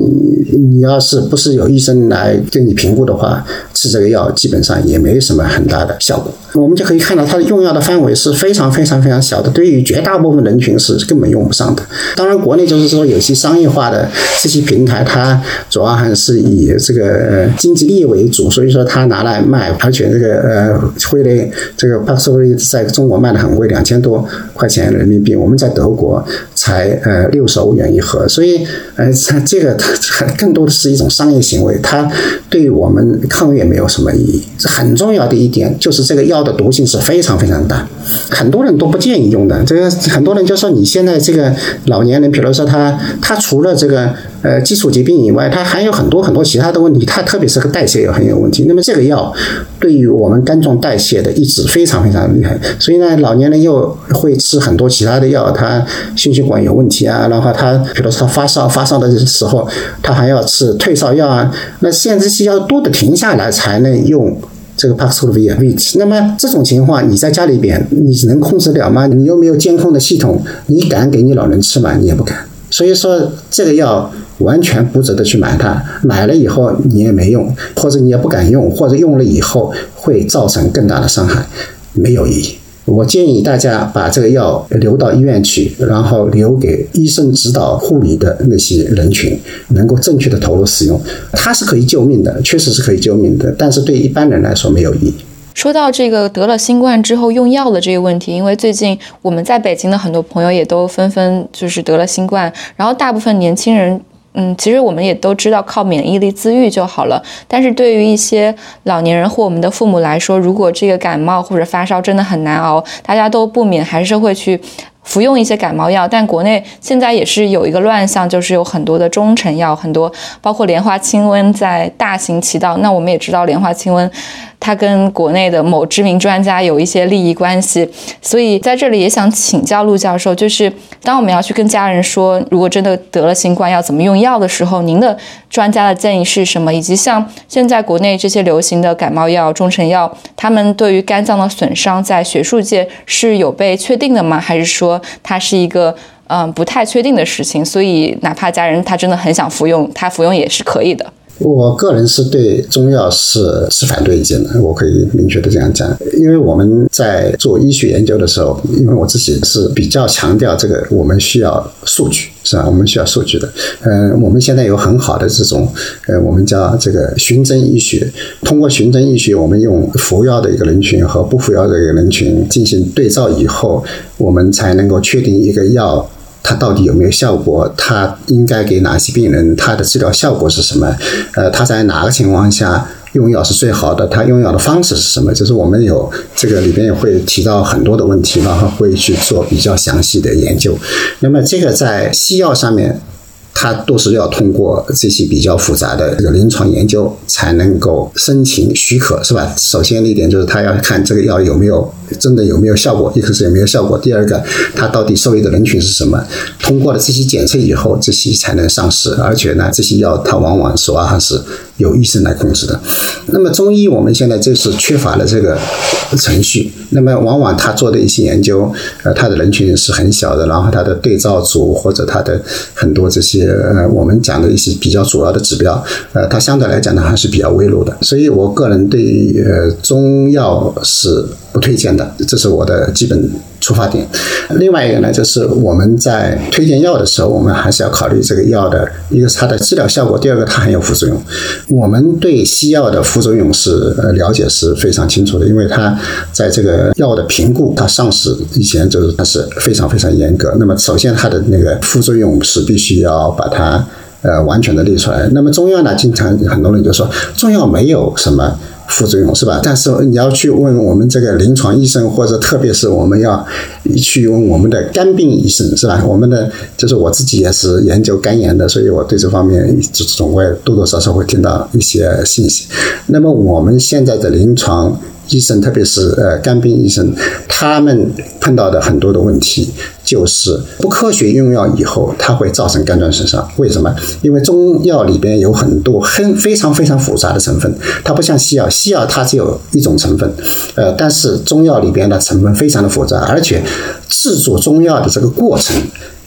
你要是不是有医生来给你评估的话，吃这个药基本上也没什么很大的效果。我们就可以看到它的用药的范围是非常非常非常小的，对于绝大部分人群是根本用不上的。当然，国内就是说有些商业化的这些平台，它主要还是以这个呃经济利益为主，所以说他拿来卖，而且这个呃，辉瑞这个帕索瑞在中国卖的很贵，两千多块钱人民币，我们在德国才呃六十欧元一盒，所以呃，这个它更多的是一种商业行为，它对我们抗疫没有什么意义。很重要的一点就是这个药的毒性是非常非常大，很多人都不建议用的。这个很多人就说你现在这个老年人，比如说他他除了这个呃基础疾病以外，它还有很多很多其他。的问题，它特别是和代谢也很有问题。那么这个药对于我们肝脏代谢的抑制非常非常厉害，所以呢，老年人又会吃很多其他的药，他心血管有问题啊，然后他比如说他发烧，发烧的时候他还要吃退烧药啊。那现在这些药都得停下来才能用这个 Paxlovid。那么这种情况，你在家里边你能控制了吗？你又没有监控的系统，你敢给你老人吃吗？你也不敢。所以说，这个药完全不值得去买它。买了以后你也没用，或者你也不敢用，或者用了以后会造成更大的伤害，没有意义。我建议大家把这个药留到医院去，然后留给医生指导护理的那些人群，能够正确的投入使用。它是可以救命的，确实是可以救命的，但是对一般人来说没有意义。说到这个得了新冠之后用药的这个问题，因为最近我们在北京的很多朋友也都纷纷就是得了新冠，然后大部分年轻人，嗯，其实我们也都知道靠免疫力自愈就好了。但是对于一些老年人或我们的父母来说，如果这个感冒或者发烧真的很难熬，大家都不免还是会去。服用一些感冒药，但国内现在也是有一个乱象，就是有很多的中成药，很多包括莲花清瘟在大行其道。那我们也知道莲花清瘟，它跟国内的某知名专家有一些利益关系，所以在这里也想请教陆教授，就是当我们要去跟家人说，如果真的得了新冠要怎么用药的时候，您的专家的建议是什么？以及像现在国内这些流行的感冒药、中成药，他们对于肝脏的损伤，在学术界是有被确定的吗？还是说？它是一个嗯不太确定的事情，所以哪怕家人他真的很想服用，他服用也是可以的。我个人是对中药是持反对意见的，我可以明确的这样讲，因为我们在做医学研究的时候，因为我自己是比较强调这个，我们需要数据，是吧？我们需要数据的。嗯，我们现在有很好的这种，呃，我们叫这个循证医学，通过循证医学，我们用服药的一个人群和不服药的一个人群进行对照以后，我们才能够确定一个药。它到底有没有效果？它应该给哪些病人？它的治疗效果是什么？呃，它在哪个情况下用药是最好的？它用药的方式是什么？就是我们有这个里边也会提到很多的问题，然后会去做比较详细的研究。那么这个在西药上面。它都是要通过这些比较复杂的这个临床研究才能够申请许可，是吧？首先一点就是他要看这个药有没有真的有没有效果，一个是有没有效果，第二个它到底受益的人群是什么？通过了这些检测以后，这些才能上市。而且呢，这些药它往往主要还是由医生来控制的。那么中医我们现在就是缺乏了这个程序，那么往往他做的一些研究，呃，他的人群是很小的，然后他的对照组或者他的很多这些。呃，我们讲的一些比较主要的指标，呃，它相对来讲呢还是比较微弱的，所以我个人对呃中药是不推荐的，这是我的基本出发点。另外一个呢，就是我们在推荐药的时候，我们还是要考虑这个药的一个是它的治疗效果，第二个它还有副作用。我们对西药的副作用是呃了解是非常清楚的，因为它在这个药的评估，它上市以前就是它是非常非常严格。那么首先它的那个副作用是必须要把它呃完全的列出来。那么中药呢，经常很多人就说中药没有什么。副作用是吧？但是你要去问我们这个临床医生，或者特别是我们要去问我们的肝病医生是吧？我们的就是我自己也是研究肝炎的，所以我对这方面总会多多少少会听到一些信息。那么我们现在的临床。医生，特别是呃肝病医生，他们碰到的很多的问题就是不科学用药以后，它会造成肝脏损伤。为什么？因为中药里边有很多很非常非常复杂的成分，它不像西药，西药它只有一种成分，呃，但是中药里边的成分非常的复杂，而且制作中药的这个过程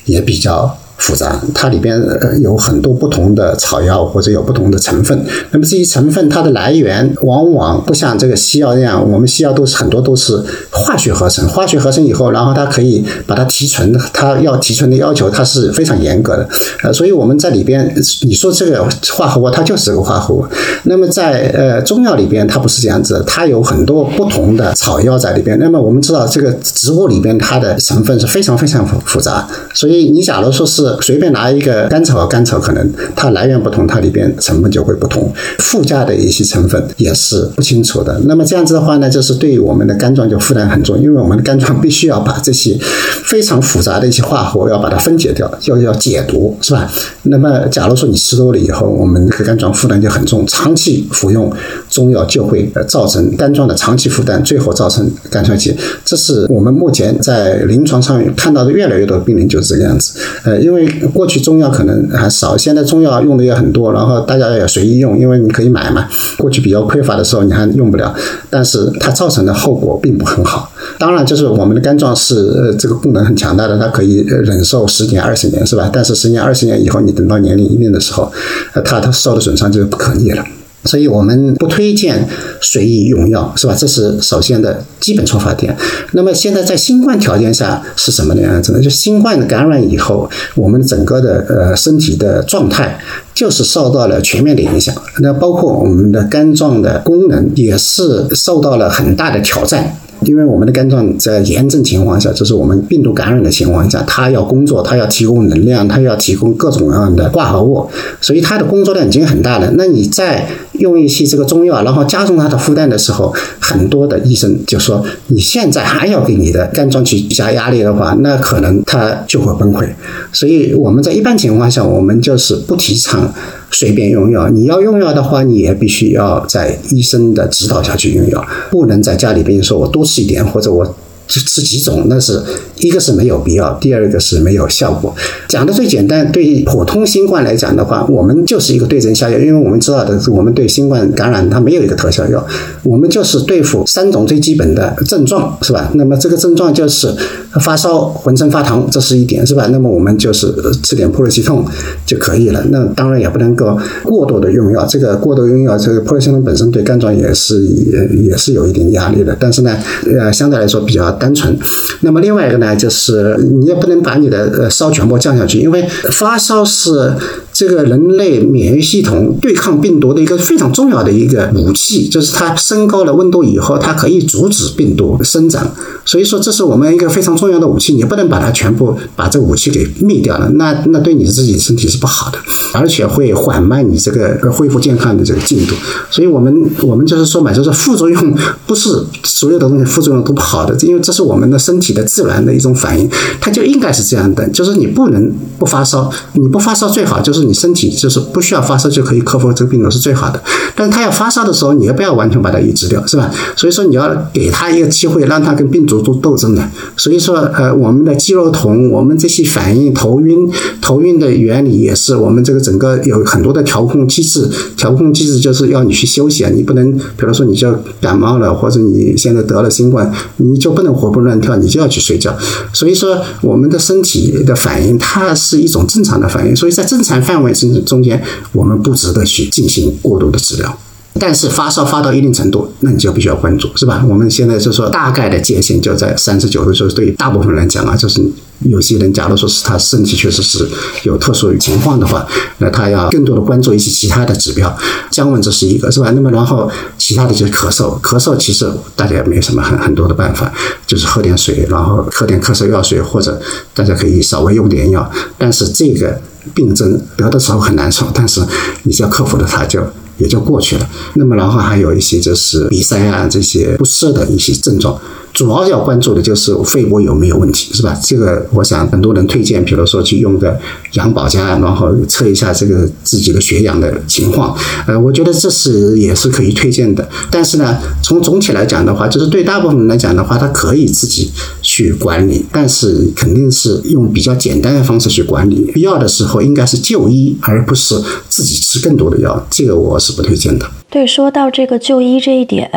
也比较。复杂，它里边有很多不同的草药或者有不同的成分。那么这些成分它的来源往往不像这个西药那样，我们西药都是很多都是化学合成，化学合成以后，然后它可以把它提纯，它要提纯的要求它是非常严格的。呃，所以我们在里边你说这个化合物它就是个化合物。那么在呃中药里边它不是这样子，它有很多不同的草药在里边。那么我们知道这个植物里边它的成分是非常非常复复杂，所以你假如说是随便拿一个甘草，甘草可能它来源不同，它里边成分就会不同，附加的一些成分也是不清楚的。那么这样子的话呢，就是对于我们的肝脏就负担很重，因为我们的肝脏必须要把这些非常复杂的一些化合物要把它分解掉，要要解毒，是吧？那么，假如说你吃多了以后，我们这个肝脏负担就很重，长期服用中药就会造成肝脏的长期负担，最后造成肝衰竭。这是我们目前在临床上看到的越来越多的病人就是这个样子。呃，因为过去中药可能还少，现在中药用的也很多，然后大家也随意用，因为你可以买嘛。过去比较匮乏的时候，你还用不了，但是它造成的后果并不很好。当然，就是我们的肝脏是呃这个功能很强大的，它可以忍受十年、二十年，是吧？但是十年、二十年以后，你等到年龄一定的时候，呃，它它受的损伤就不可逆了。所以我们不推荐随意用药，是吧？这是首先的基本出发点。那么现在在新冠条件下是什么样子呢？就新冠感染以后，我们整个的呃身体的状态就是受到了全面的影响。那包括我们的肝脏的功能也是受到了很大的挑战。因为我们的肝脏在炎症情况下，就是我们病毒感染的情况下，它要工作，它要提供能量，它要提供各种各样的化合物，所以它的工作量已经很大了。那你再用一些这个中药，然后加重它的负担的时候，很多的医生就说，你现在还要给你的肝脏去加压力的话，那可能它就会崩溃。所以我们在一般情况下，我们就是不提倡。随便用药，你要用药的话，你也必须要在医生的指导下去用药，不能在家里边说我多吃一点，或者我。吃吃几种，那是一个是没有必要，第二个是没有效果。讲的最简单，对普通新冠来讲的话，我们就是一个对症下药，因为我们知道的是，我们对新冠感染它没有一个特效药，我们就是对付三种最基本的症状，是吧？那么这个症状就是发烧、浑身发疼，这是一点，是吧？那么我们就是吃点普洛西痛就可以了。那当然也不能够过度的用药，这个过度用药，这个普洛西痛本身对肝脏也是也也是有一定压力的。但是呢，呃，相对来说比较。单纯，那么另外一个呢，就是你也不能把你的呃烧全部降下去，因为发烧是。这个人类免疫系统对抗病毒的一个非常重要的一个武器，就是它升高了温度以后，它可以阻止病毒生长。所以说，这是我们一个非常重要的武器，你不能把它全部把这武器给灭掉了，那那对你自己身体是不好的，而且会缓慢你这个恢复健康的这个进度。所以我们我们就是说嘛，就是副作用不是所有的东西副作用都不好的，因为这是我们的身体的自然的一种反应，它就应该是这样的，就是你不能不发烧，你不发烧最好就是。你身体就是不需要发烧就可以克服这个病毒是最好的，但是他要发烧的时候，你也不要完全把它抑制掉，是吧？所以说你要给他一个机会，让他跟病毒做斗争的。所以说，呃，我们的肌肉痛，我们这些反应头晕，头晕的原理也是我们这个整个有很多的调控机制，调控机制就是要你去休息啊，你不能，比如说你就感冒了，或者你现在得了新冠，你就不能活蹦乱跳，你就要去睡觉。所以说，我们的身体的反应，它是一种正常的反应，所以在正常范。范围甚至中间，我们不值得去进行过度的治疗。但是发烧发到一定程度，那你就必须要关注，是吧？我们现在就说大概的界限就在三十九度，就是对于大部分人来讲啊，就是有些人假如说是他身体确实是有特殊情况的话，那他要更多的关注一些其他的指标，降温这是一个，是吧？那么然后其他的就是咳嗽，咳嗽其实大家也没什么很很多的办法，就是喝点水，然后喝点咳嗽药水，或者大家可以稍微用点药。但是这个病症得的时候很难受，但是你只要克服了它就。也就过去了。那么，然后还有一些就是鼻塞啊这些不适的一些症状。主要要关注的就是肺部有没有问题，是吧？这个我想很多人推荐，比如说去用个氧保加，然后测一下这个自己的血氧的情况。呃，我觉得这是也是可以推荐的。但是呢，从总体来讲的话，就是对大部分人来讲的话，他可以自己去管理，但是肯定是用比较简单的方式去管理。必要的时候应该是就医，而不是自己吃更多的药。这个我是不推荐的。对，说到这个就医这一点，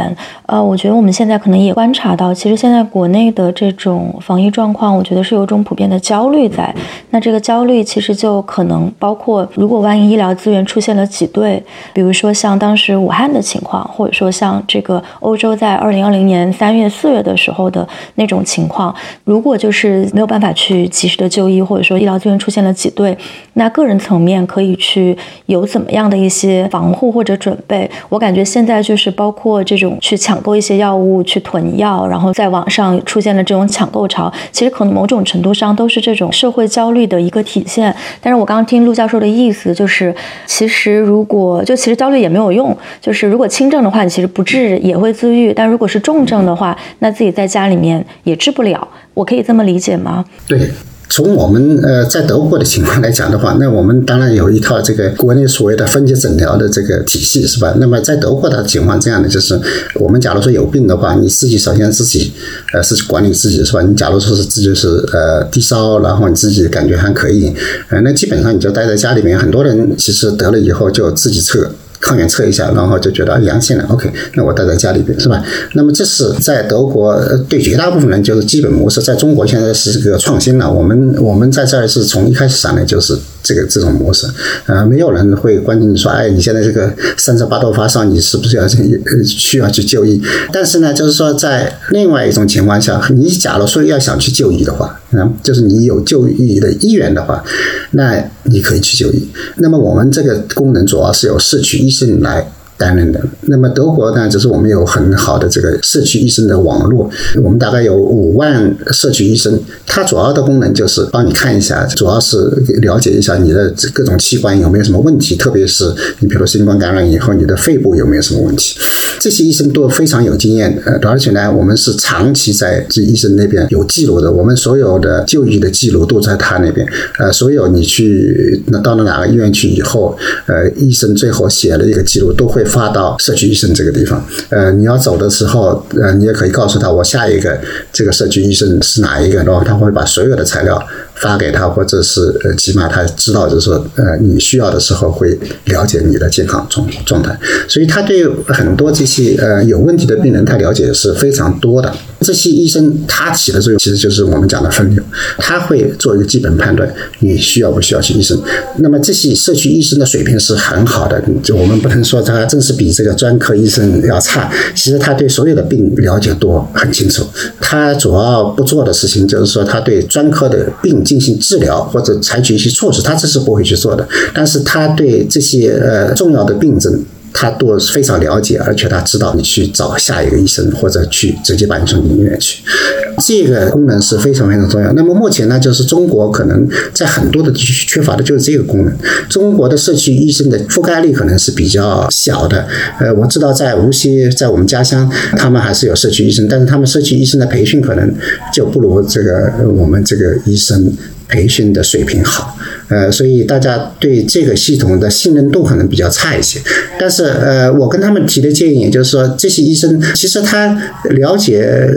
呃，我觉得我们现在可能也观察到，其实现在国内的这种防疫状况，我觉得是有种普遍的焦虑在。那这个焦虑其实就可能包括，如果万一医疗资源出现了挤兑，比如说像当时武汉的情况，或者说像这个欧洲在二零二零年三月、四月的时候的那种情况，如果就是没有办法去及时的就医，或者说医疗资源出现了挤兑，那个人层面可以去有怎么样的一些防护或者准备？我感觉现在就是包括这种去抢购一些药物、去囤药，然后在网上出现了这种抢购潮，其实可能某种程度上都是这种社会焦虑的一个体现。但是我刚刚听陆教授的意思，就是其实如果就其实焦虑也没有用，就是如果轻症的话，你其实不治也会自愈；但如果是重症的话，那自己在家里面也治不了。我可以这么理解吗？对。从我们呃在德国的情况来讲的话，那我们当然有一套这个国内所谓的分级诊疗的这个体系，是吧？那么在德国的情况这样的，就是我们假如说有病的话，你自己首先自己呃是管理自己，是吧？你假如说是自己是呃低烧，然后你自己感觉还可以，呃，那基本上你就待在家里面。很多人其实得了以后就自己测。抗原测一下，然后就觉得阳性了，OK，那我待在家里边是吧？那么这是在德国对绝大部分人就是基本模式，在中国现在是个创新了。我们我们在这儿是从一开始上来就是这个这种模式，呃，没有人会关心说，哎，你现在这个三十八度发烧，你是不是要需要去就医？但是呢，就是说在另外一种情况下，你假如说要想去就医的话，嗯，就是你有就医的意愿的话，那你可以去就医。那么我们这个功能主要是由社区医生来担任的。那么德国呢，就是我们有很好的这个社区医生的网络，我们大概有五万社区医生。它主要的功能就是帮你看一下，主要是了解一下你的各种器官有没有什么问题，特别是你比如新冠感染以后，你的肺部有没有什么问题。这些医生都非常有经验，呃，而且呢，我们是长期在这医生那边有记录的，我们所有的就医的记录都在他那边。呃，所有你去那到了哪个医院去以后，呃，医生最后写了一个记录，都会发到社区医生这个地方。呃，你要走的时候，呃，你也可以告诉他，我下一个这个社区医生是哪一个，然后他会把所有的材料。发给他，或者是呃，起码他知道，就是说，呃，你需要的时候会了解你的健康状状态，所以他对很多这些呃有问题的病人，他了解是非常多的。这些医生他起的作用，其实就是我们讲的分流，他会做一个基本判断，你需要不需要去医生。那么这些社区医生的水平是很好的，就我们不能说他正是比这个专科医生要差。其实他对所有的病了解多很清楚，他主要不做的事情就是说，他对专科的病。进行治疗或者采取一些措施，他这是不会去做的。但是他对这些呃重要的病症。他都非常了解，而且他知道你去找下一个医生，或者去直接把你送进医院去。这个功能是非常非常重要。那么目前呢，就是中国可能在很多的地区缺乏的就是这个功能。中国的社区医生的覆盖率可能是比较小的。呃，我知道在无锡，在我们家乡，他们还是有社区医生，但是他们社区医生的培训可能就不如这个我们这个医生培训的水平好。呃，所以大家对这个系统的信任度可能比较差一些。但是，呃，我跟他们提的建议，就是说，这些医生其实他了解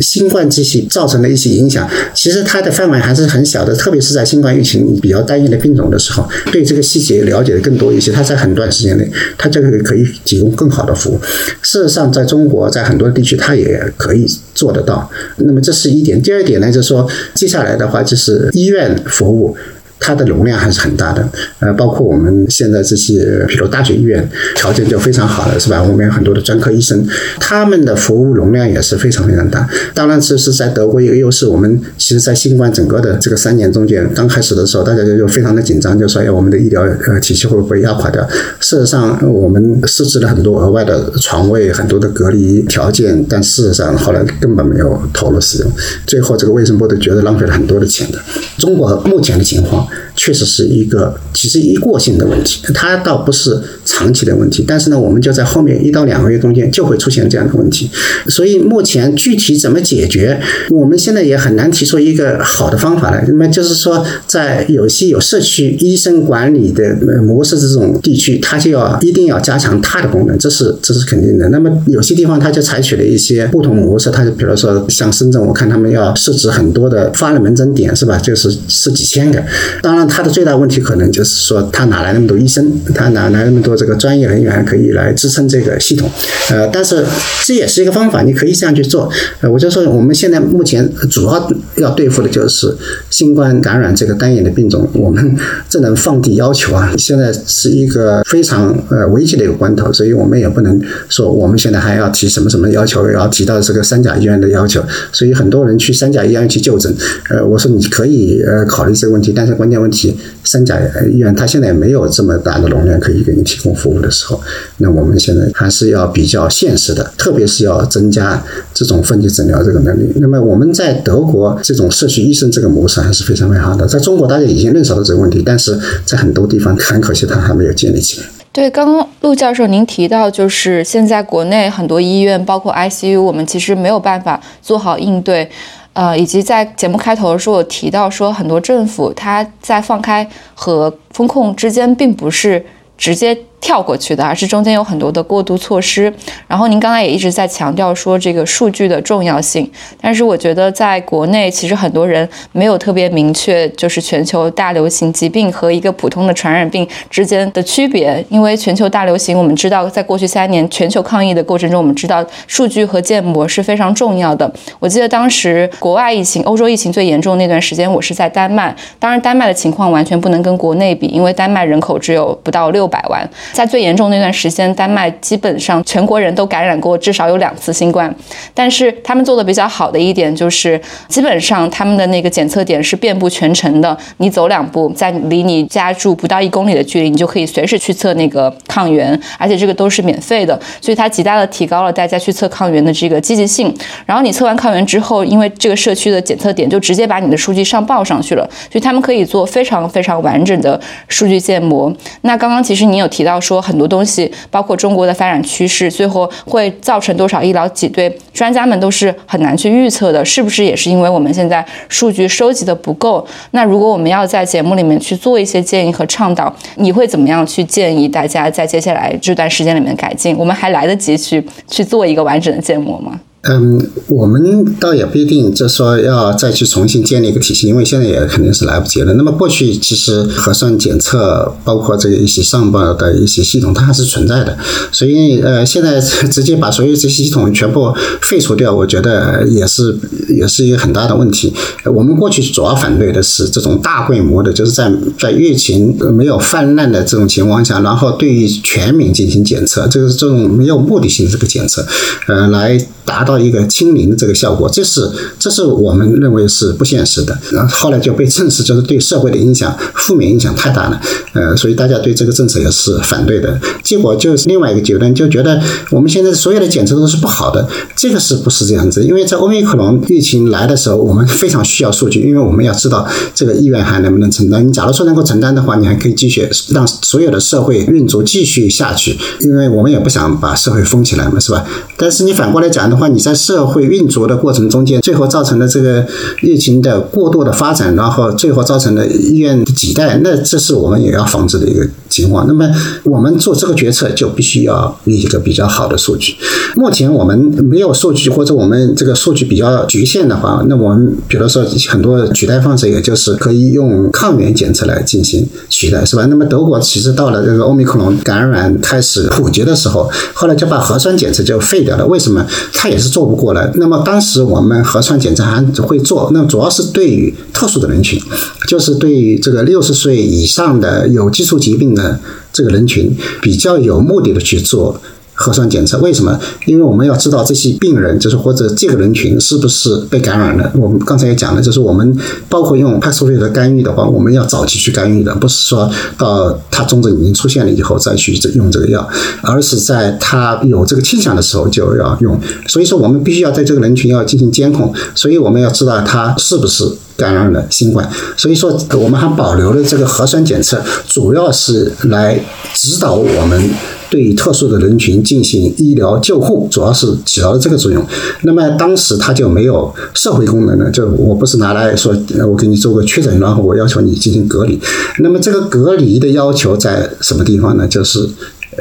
新冠这些造成的一些影响，其实他的范围还是很小的。特别是在新冠疫情比较单一的病种的时候，对这个细节了解的更多一些。他在很短时间内，他这个可以提供更好的服务。事实上，在中国，在很多地区，他也可以做得到。那么，这是一点。第二点呢，就是说，接下来的话，就是医院服务。它的容量还是很大的，呃，包括我们现在这些，比如大学医院，条件就非常好了，是吧？我们有很多的专科医生，他们的服务容量也是非常非常大。当然，这是在德国一个优势。我们其实，在新冠整个的这个三年中间，刚开始的时候，大家就就非常的紧张，就说哎，我们的医疗呃体系会不会压垮掉？事实上，我们设置了很多额外的床位，很多的隔离条件，但事实上后来根本没有投入使用，最后这个卫生部都觉得浪费了很多的钱的。中国目前的情况。确实是一个其实一过性的问题，它倒不是长期的问题。但是呢，我们就在后面一到两个月中间就会出现这样的问题。所以目前具体怎么解决，我们现在也很难提出一个好的方法来。那么就是说，在有些有社区医生管理的模式这种地区，它就要一定要加强它的功能，这是这是肯定的。那么有些地方它就采取了一些不同模式，它就比如说像深圳，我看他们要设置很多的发热门诊点，是吧？就是是几千个。当然。他的最大问题可能就是说，他哪来那么多医生？他哪来那么多这个专业人员可以来支撑这个系统？呃，但是这也是一个方法，你可以这样去做。呃，我就说我们现在目前主要要对付的就是新冠感染这个单眼的病种，我们只能放低要求啊。现在是一个非常呃危急的一个关头，所以我们也不能说我们现在还要提什么什么要求，要提到这个三甲医院的要求。所以很多人去三甲医院去就诊，呃，我说你可以呃考虑这个问题，但是关键问题，三甲医院它现在没有这么大的容量可以给你提供服务的时候，那我们现在还是要比较现实的，特别是要增加这种分级诊疗这个能力。那么我们在德国这种社区医生这个模式还是非常非常好的，在中国大家已经认识到这个问题，但是在很多地方很可惜它还没有建立起来。对，刚刚陆教授您提到，就是现在国内很多医院，包括 ICU，我们其实没有办法做好应对。呃，以及在节目开头的时候，我提到说，很多政府它在放开和风控之间，并不是直接。跳过去的，而是中间有很多的过渡措施。然后您刚才也一直在强调说这个数据的重要性，但是我觉得在国内其实很多人没有特别明确，就是全球大流行疾病和一个普通的传染病之间的区别。因为全球大流行，我们知道在过去三年全球抗疫的过程中，我们知道数据和建模是非常重要的。我记得当时国外疫情、欧洲疫情最严重那段时间，我是在丹麦。当然，丹麦的情况完全不能跟国内比，因为丹麦人口只有不到六百万。在最严重那段时间，丹麦基本上全国人都感染过至少有两次新冠。但是他们做的比较好的一点就是，基本上他们的那个检测点是遍布全城的。你走两步，在离你家住不到一公里的距离，你就可以随时去测那个抗原，而且这个都是免费的。所以它极大的提高了大家去测抗原的这个积极性。然后你测完抗原之后，因为这个社区的检测点就直接把你的数据上报上去了，所以他们可以做非常非常完整的数据建模。那刚刚其实你有提到。说很多东西，包括中国的发展趋势，最后会造成多少医疗挤兑，专家们都是很难去预测的。是不是也是因为我们现在数据收集的不够？那如果我们要在节目里面去做一些建议和倡导，你会怎么样去建议大家在接下来这段时间里面改进？我们还来得及去去做一个完整的建模吗？嗯，我们倒也不一定，就说要再去重新建立一个体系，因为现在也肯定是来不及了。那么过去其实核酸检测，包括这一些上报的一些系统，它还是存在的。所以呃，现在直接把所有这些系统全部废除掉，我觉得也是也是一个很大的问题。我们过去主要反对的是这种大规模的，就是在在疫情没有泛滥的这种情况下，然后对于全民进行检测，就是这种没有目的性这个检测，呃，来达到。一个清零的这个效果，这是这是我们认为是不现实的。然后后来就被证实，就是对社会的影响负面影响太大了。呃，所以大家对这个政策也是反对的。结果就是另外一个结论，就觉得我们现在所有的检测都是不好的。这个是不是这样子？因为在欧米克隆疫情来的时候，我们非常需要数据，因为我们要知道这个医院还能不能承担。你假如说能够承担的话，你还可以继续让所有的社会运作继续下去，因为我们也不想把社会封起来嘛，是吧？但是你反过来讲的话，你在社会运作的过程中间，最后造成的这个疫情的过度的发展，然后最后造成的医院的挤带，那这是我们也要防止的一个情况。那么我们做这个决策就必须要一个比较好的数据。目前我们没有数据，或者我们这个数据比较局限的话，那我们比如说很多取代方式，也就是可以用抗原检测来进行取代，是吧？那么德国其实到了这个欧米克隆感染开始普及的时候，后来就把核酸检测就废掉了。为什么？他也是做不过来。那么当时我们核酸检测还会做，那主要是对于特殊的人群，就是对于这个六十岁以上的有基础疾病的这个人群，比较有目的的去做。核酸检测为什么？因为我们要知道这些病人，就是或者这个人群是不是被感染了。我们刚才也讲了，就是我们包括用 p a s s 的干预的话，我们要早期去干预的，不是说到他重症已经出现了以后再去用这个药，而是在他有这个倾向的时候就要用。所以说，我们必须要在这个人群要进行监控，所以我们要知道他是不是感染了新冠。所以说，我们还保留了这个核酸检测，主要是来指导我们。对特殊的人群进行医疗救护，主要是起到了这个作用。那么当时它就没有社会功能了，就我不是拿来说，我给你做个确诊，然后我要求你进行隔离。那么这个隔离的要求在什么地方呢？就是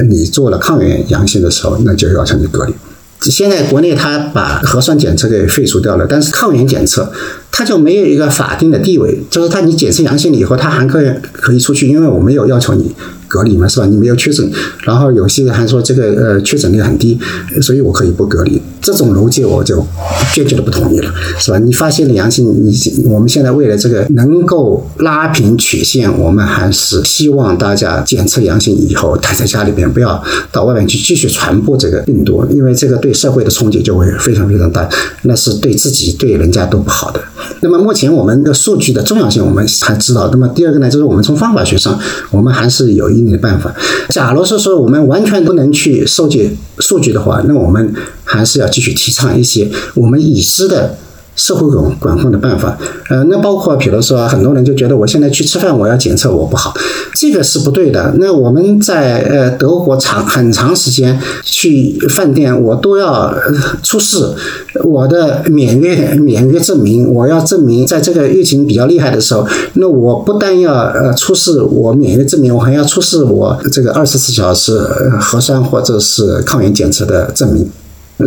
你做了抗原阳性的时候，那就要求你隔离。现在国内它把核酸检测给废除掉了，但是抗原检测它就没有一个法定的地位，就是它你检测阳性了以后，它还可以可以出去，因为我没有要求你。隔离嘛，是吧？你没有确诊，然后有些人还说这个呃确诊率很低，所以我可以不隔离。这种逻辑我就坚决的不同意了，是吧？你发现了阳性，你我们现在为了这个能够拉平曲线，我们还是希望大家检测阳性以后待在家里边，不要到外面去继续传播这个病毒，因为这个对社会的冲击就会非常非常大，那是对自己对人家都不好的。那么目前我们的数据的重要性我们还知道，那么第二个呢，就是我们从方法学上，我们还是有一定的办法。假如是说我们完全不能去收集数据的话，那我们还是要继续提倡一些我们已知的。社会管管控的办法，呃，那包括比如说，很多人就觉得我现在去吃饭，我要检测我不好，这个是不对的。那我们在呃德国长很长时间去饭店，我都要出示我的免疫免疫证明，我要证明在这个疫情比较厉害的时候，那我不但要呃出示我免疫证明，我还要出示我这个二十四小时核酸或者是抗原检测的证明。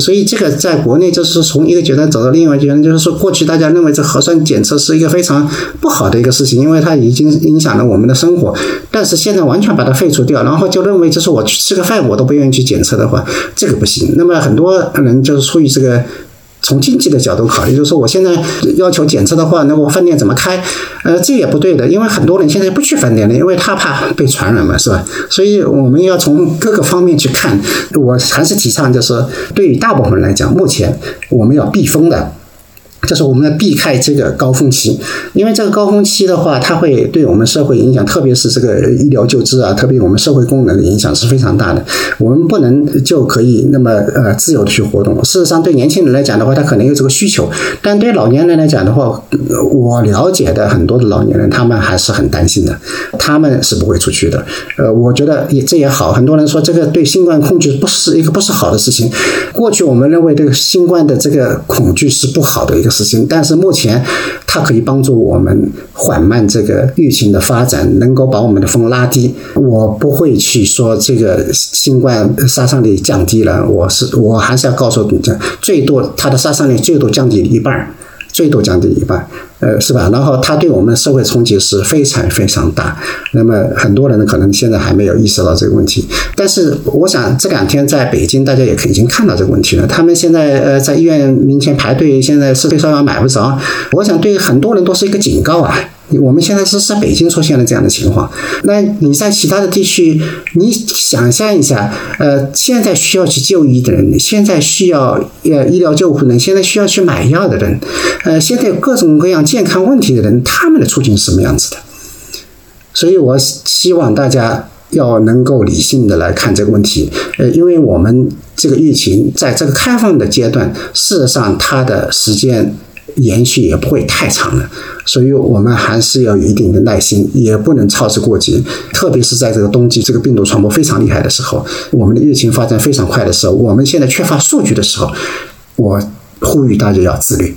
所以这个在国内就是从一个阶段走到另外一个阶段，就是说过去大家认为这核酸检测是一个非常不好的一个事情，因为它已经影响了我们的生活。但是现在完全把它废除掉，然后就认为就是我去吃个饭我都不愿意去检测的话，这个不行。那么很多人就是出于这个。从经济的角度考虑，就是说我现在要求检测的话，那我饭店怎么开？呃，这也不对的，因为很多人现在不去饭店了，因为他怕被传染嘛，是吧？所以我们要从各个方面去看。我还是提倡，就是对于大部分人来讲，目前我们要避风的。就是我们要避开这个高峰期，因为这个高峰期的话，它会对我们社会影响，特别是这个医疗救治啊，特别我们社会功能的影响是非常大的。我们不能就可以那么呃自由的去活动。事实上，对年轻人来讲的话，他可能有这个需求，但对老年人来讲的话，我了解的很多的老年人，他们还是很担心的，他们是不会出去的。呃，我觉得也这也好，很多人说这个对新冠控制不是一个不是好的事情。过去我们认为这个新冠的这个恐惧是不好的一个。实行，但是目前它可以帮助我们缓慢这个疫情的发展，能够把我们的风拉低。我不会去说这个新冠杀伤力降低了，我是我还是要告诉你，最多它的杀伤力最多降低一半。最多降低一半，呃，是吧？然后它对我们社会冲击是非常非常大。那么很多人可能现在还没有意识到这个问题，但是我想这两天在北京，大家也已经看到这个问题了。他们现在呃在医院门前排队，现在是退烧药买不着。我想对很多人都是一个警告啊。我们现在是在北京出现了这样的情况，那你在其他的地区，你想象一下，呃，现在需要去就医的人，现在需要呃医疗救护人，现在需要去买药的人，呃，现在有各种各样健康问题的人，他们的处境是什么样子的？所以我希望大家要能够理性的来看这个问题，呃，因为我们这个疫情在这个开放的阶段，事实上它的时间。延续也不会太长了，所以我们还是要有一定的耐心，也不能操之过急。特别是在这个冬季，这个病毒传播非常厉害的时候，我们的疫情发展非常快的时候，我们现在缺乏数据的时候，我呼吁大家要自律，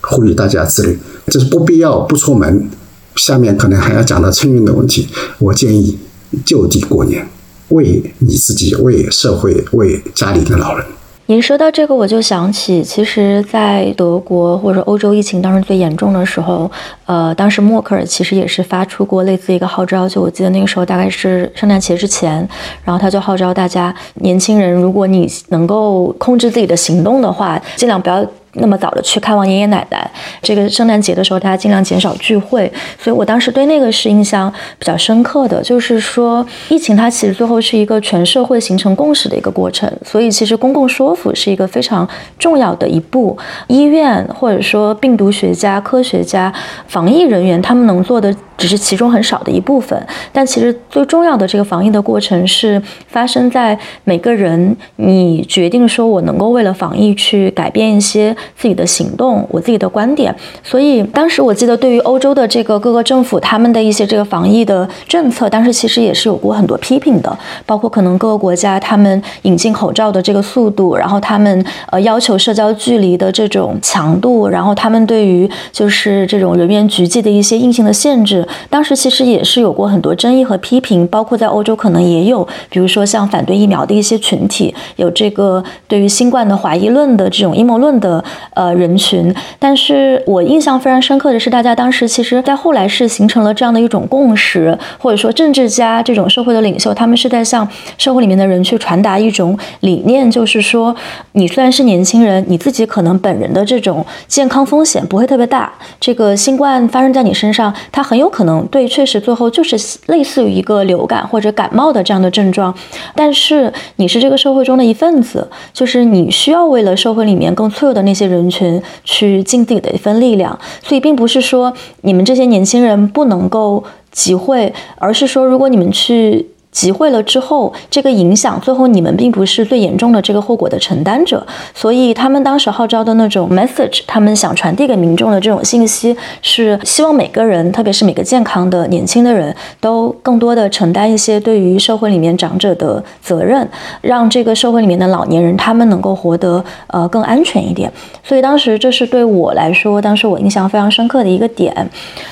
呼吁大家自律，就是不必要不出门。下面可能还要讲到春运的问题，我建议就地过年，为你自己，为社会，为家里的老人。您说到这个，我就想起，其实，在德国或者欧洲疫情当时最严重的时候，呃，当时默克尔其实也是发出过类似一个号召，就我记得那个时候大概是圣诞节之前，然后他就号召大家，年轻人，如果你能够控制自己的行动的话，尽量不要。那么早的去看望爷爷奶奶，这个圣诞节的时候，大家尽量减少聚会。所以我当时对那个是印象比较深刻的，就是说疫情它其实最后是一个全社会形成共识的一个过程。所以其实公共说服是一个非常重要的一步。医院或者说病毒学家、科学家、防疫人员，他们能做的。只是其中很少的一部分，但其实最重要的这个防疫的过程是发生在每个人，你决定说我能够为了防疫去改变一些自己的行动，我自己的观点。所以当时我记得，对于欧洲的这个各个政府，他们的一些这个防疫的政策，当时其实也是有过很多批评的，包括可能各个国家他们引进口罩的这个速度，然后他们呃要求社交距离的这种强度，然后他们对于就是这种人员聚集的一些硬性的限制。当时其实也是有过很多争议和批评，包括在欧洲可能也有，比如说像反对疫苗的一些群体，有这个对于新冠的怀疑论的这种阴谋论的呃人群。但是我印象非常深刻的是，大家当时其实在后来是形成了这样的一种共识，或者说政治家这种社会的领袖，他们是在向社会里面的人去传达一种理念，就是说，你虽然是年轻人，你自己可能本人的这种健康风险不会特别大，这个新冠发生在你身上，它很有可能对，确实最后就是类似于一个流感或者感冒的这样的症状，但是你是这个社会中的一份子，就是你需要为了社会里面更脆弱的那些人群去尽自己的一份力量，所以并不是说你们这些年轻人不能够集会，而是说如果你们去。集会了之后，这个影响最后你们并不是最严重的这个后果的承担者，所以他们当时号召的那种 message，他们想传递给民众的这种信息是希望每个人，特别是每个健康的年轻的人都更多的承担一些对于社会里面长者的责任，让这个社会里面的老年人他们能够活得呃更安全一点。所以当时这是对我来说，当时我印象非常深刻的一个点。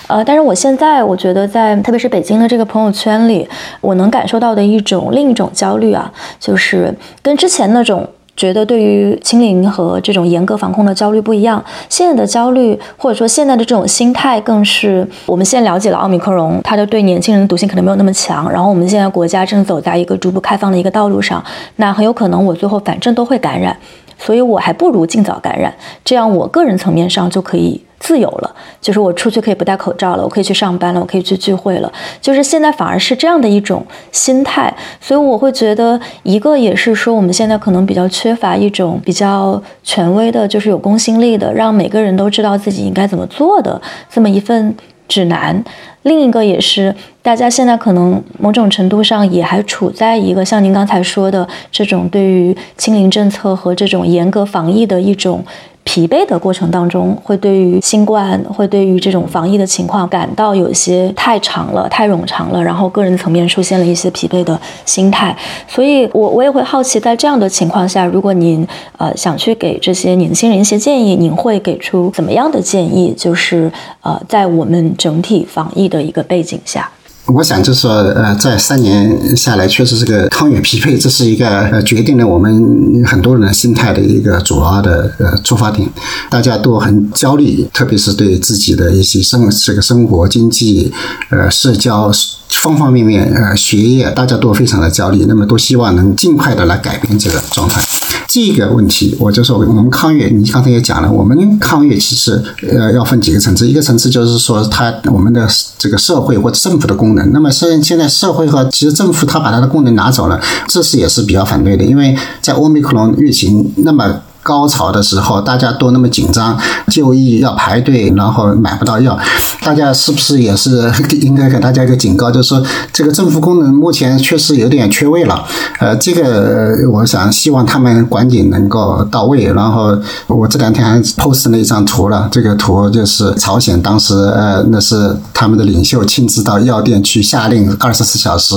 呃，但是我现在我觉得在特别是北京的这个朋友圈里，我能感受。受到的一种另一种焦虑啊，就是跟之前那种觉得对于清零和这种严格防控的焦虑不一样。现在的焦虑或者说现在的这种心态，更是我们现在了解了奥密克戎，它的对年轻人的毒性可能没有那么强。然后我们现在国家正走在一个逐步开放的一个道路上，那很有可能我最后反正都会感染，所以我还不如尽早感染，这样我个人层面上就可以。自由了，就是我出去可以不戴口罩了，我可以去上班了，我可以去聚会了。就是现在反而是这样的一种心态，所以我会觉得，一个也是说我们现在可能比较缺乏一种比较权威的，就是有公信力的，让每个人都知道自己应该怎么做的这么一份指南。另一个也是，大家现在可能某种程度上也还处在一个像您刚才说的这种对于清零政策和这种严格防疫的一种。疲惫的过程当中，会对于新冠，会对于这种防疫的情况感到有些太长了、太冗长了，然后个人层面出现了一些疲惫的心态。所以，我我也会好奇，在这样的情况下，如果您呃想去给这些年轻人一些建议，您会给出怎么样的建议？就是呃，在我们整体防疫的一个背景下。我想就是说，呃，在三年下来，确实这个康远匹配，这是一个呃决定了我们很多人的心态的一个主要的呃出发点。大家都很焦虑，特别是对自己的一些生这个生活、经济、呃社交方方面面、呃学业，大家都非常的焦虑。那么都希望能尽快的来改变这个状态。这个问题，我就说我们抗疫，你刚才也讲了，我们抗疫其实呃要分几个层次，一个层次就是说它我们的这个社会或者政府的功能，那么现现在社会和其实政府它把它的功能拿走了，这是也是比较反对的，因为在欧米克隆疫情那么。高潮的时候，大家都那么紧张，就医要排队，然后买不到药，大家是不是也是应该给大家一个警告，就是说这个政府功能目前确实有点缺位了。呃，这个我想希望他们赶紧能够到位。然后我这两天还 post 了一张图了，这个图就是朝鲜当时呃那是他们的领袖亲自到药店去下令二十四小时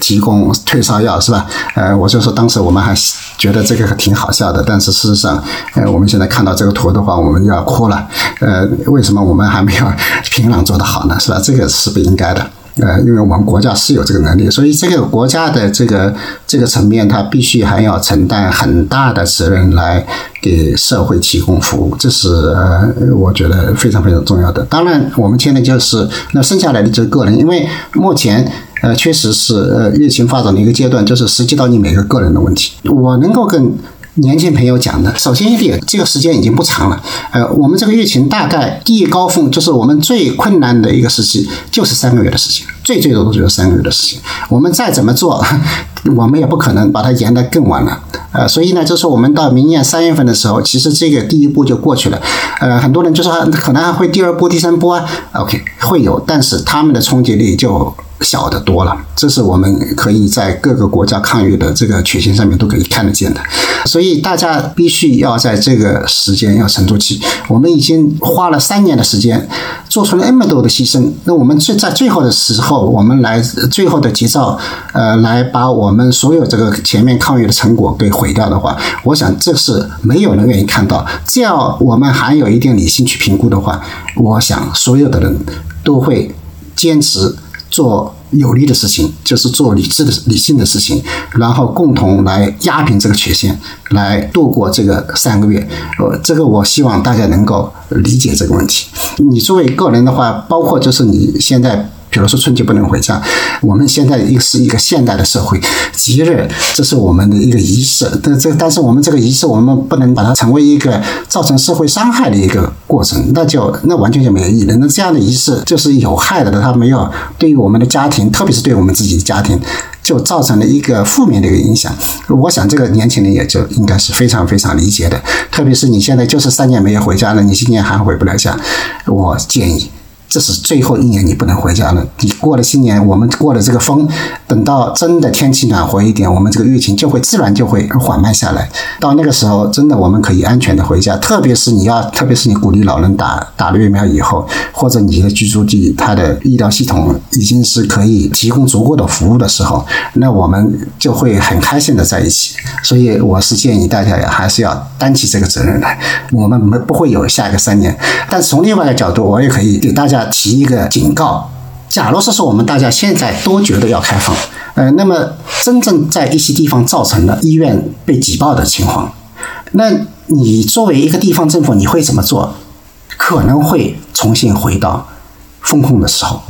提供退烧药，是吧？呃，我就说当时我们还觉得这个挺好笑的，但是事实。上，呃，我们现在看到这个图的话，我们要哭了。呃，为什么我们还没有 平壤做得好呢？是吧？这个是不应该的。呃，因为我们国家是有这个能力，所以这个国家的这个这个层面，它必须还要承担很大的责任来给社会提供服务，这是呃，我觉得非常非常重要的。当然，我们现在就是那剩下来的就是个人，因为目前呃，确实是呃，疫情发展的一个阶段，就是涉及到你每个个人的问题。我能够跟。年轻朋友讲的，首先一点，这个时间已经不长了。呃，我们这个疫情大概第一高峰就是我们最困难的一个时期，就是三个月的事情，最最多的就是三个月的事情。我们再怎么做，我们也不可能把它延得更晚了。呃，所以呢，就是我们到明年三月份的时候，其实这个第一步就过去了。呃，很多人就说可能还会第二波、第三波啊。OK，会有，但是他们的冲击力就。小的多了，这是我们可以在各个国家抗疫的这个曲线上面都可以看得见的，所以大家必须要在这个时间要沉住气。我们已经花了三年的时间，做出了那么多的牺牲，那我们最在最后的时候，我们来最后的急躁，呃，来把我们所有这个前面抗疫的成果给毁掉的话，我想这是没有人愿意看到。只要我们还有一定理性去评估的话，我想所有的人都会坚持。做有利的事情，就是做理智的、理性的事情，然后共同来压平这个缺陷，来度过这个三个月。呃，这个我希望大家能够理解这个问题。你作为个人的话，包括就是你现在。比如说春节不能回家，我们现在一个是一个现代的社会，节日这是我们的一个仪式，但这但是我们这个仪式我们不能把它成为一个造成社会伤害的一个过程，那就那完全就没有意义了。那这样的仪式就是有害的，它没有对于我们的家庭，特别是对我们自己的家庭，就造成了一个负面的一个影响。我想这个年轻人也就应该是非常非常理解的，特别是你现在就是三年没有回家了，你今年还回不了家，我建议。这是最后一年，你不能回家了。你过了新年，我们过了这个风，等到真的天气暖和一点，我们这个疫情就会自然就会缓慢下来。到那个时候，真的我们可以安全的回家。特别是你要，特别是你鼓励老人打打了疫苗以后，或者你的居住地它的医疗系统已经是可以提供足够的服务的时候，那我们就会很开心的在一起。所以我是建议大家呀，还是要担起这个责任来。我们没不会有下一个三年，但从另外一个角度，我也可以给大家。提一个警告：，假如说是我们大家现在都觉得要开放，呃，那么真正在一些地方造成了医院被挤爆的情况，那你作为一个地方政府，你会怎么做？可能会重新回到风控的时候，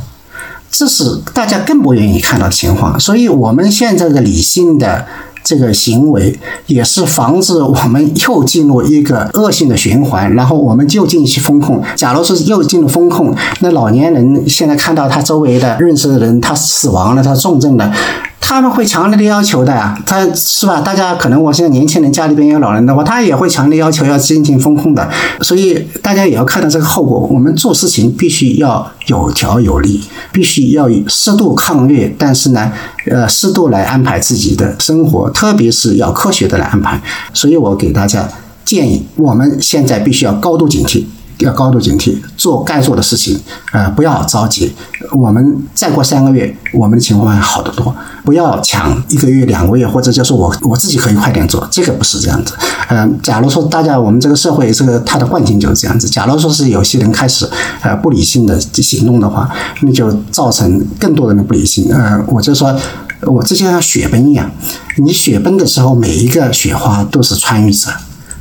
这是大家更不愿意看到的情况。所以，我们现在的理性的。这个行为也是防止我们又进入一个恶性的循环，然后我们就进行风控。假如是又进入风控，那老年人现在看到他周围的认识的人，他死亡了，他重症了。他们会强烈的要求的呀，他是吧？大家可能我现在年轻人家里边有老人的话，他也会强烈要求要进行风控的。所以大家也要看到这个后果。我们做事情必须要有条有理，必须要适度抗越，但是呢，呃，适度来安排自己的生活，特别是要科学的来安排。所以我给大家建议，我们现在必须要高度警惕。要高度警惕，做该做的事情，呃，不要着急。我们再过三个月，我们的情况会好得多。不要抢一个月、两个月，或者就是我我自己可以快点做，这个不是这样子。嗯，假如说大家我们这个社会这个它的惯性就是这样子。假如说是有些人开始呃不理性的行动的话，那就造成更多人的不理性。呃，我就说，我这就像雪崩一样，你雪崩的时候，每一个雪花都是参与者。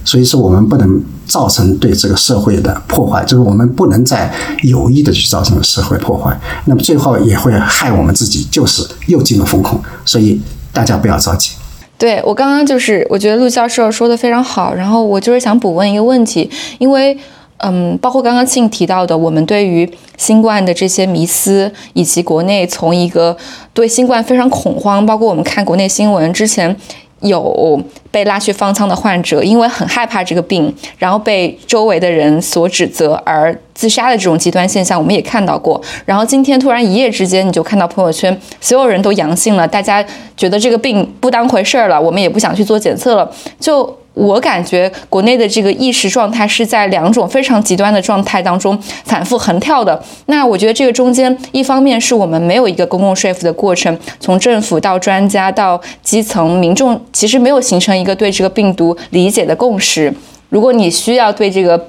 所以说，我们不能造成对这个社会的破坏，就是我们不能再有意的去造成社会破坏，那么最后也会害我们自己，就是又进入风控。所以大家不要着急。对我刚刚就是，我觉得陆教授说的非常好，然后我就是想补问一个问题，因为嗯，包括刚刚庆提到的，我们对于新冠的这些迷思，以及国内从一个对新冠非常恐慌，包括我们看国内新闻之前。有被拉去方舱的患者，因为很害怕这个病，然后被周围的人所指责而自杀的这种极端现象，我们也看到过。然后今天突然一夜之间，你就看到朋友圈所有人都阳性了，大家觉得这个病不当回事儿了，我们也不想去做检测了，就。我感觉国内的这个意识状态是在两种非常极端的状态当中反复横跳的。那我觉得这个中间，一方面是我们没有一个公共说服的过程，从政府到专家到基层民众，其实没有形成一个对这个病毒理解的共识。如果你需要对这个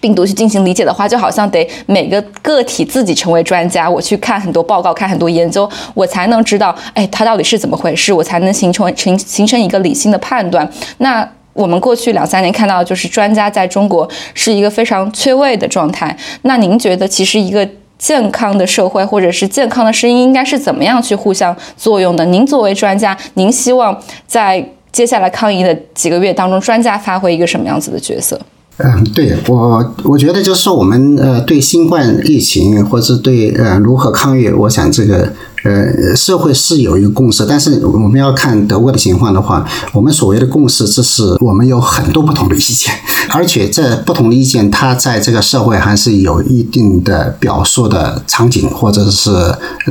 病毒去进行理解的话，就好像得每个个体自己成为专家，我去看很多报告，看很多研究，我才能知道，哎，它到底是怎么回事，我才能形成成形成一个理性的判断。那。我们过去两三年看到，就是专家在中国是一个非常缺位的状态。那您觉得，其实一个健康的社会或者是健康的声音，应该是怎么样去互相作用的？您作为专家，您希望在接下来抗疫的几个月当中，专家发挥一个什么样子的角色？嗯，对我，我觉得就是，我们呃，对新冠疫情或者对呃如何抗疫，我想这个。呃，社会是有一个共识，但是我们要看德国的情况的话，我们所谓的共识，这是我们有很多不同的意见，而且这不同的意见，它在这个社会还是有一定的表述的场景，或者是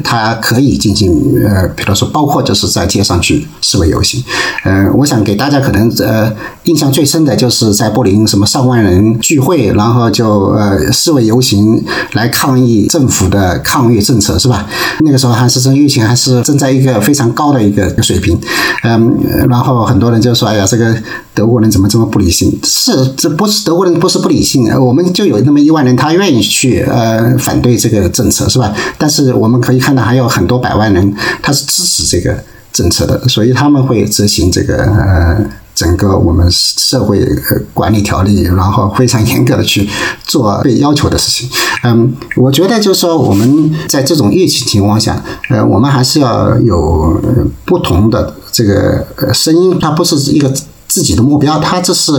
它可以进行呃，比如说包括就是在街上去示威游行。呃，我想给大家可能呃印象最深的就是在柏林什么上万人聚会，然后就呃示威游行来抗议政府的抗议政策，是吧？那个时候还是。这疫情还是正在一个非常高的一个水平，嗯，然后很多人就说：“哎呀，这个德国人怎么这么不理性？是，这不是德国人不是不理性，我们就有那么一万人，他愿意去呃反对这个政策，是吧？但是我们可以看到，还有很多百万人他是支持这个政策的，所以他们会执行这个呃整个我们社会管理条例，然后非常严格的去做被要求的事情。嗯，我觉得就是说我们在这种疫情情况下，呃，我们还是要有不同的这个声音，它不是一个。自己的目标，他这是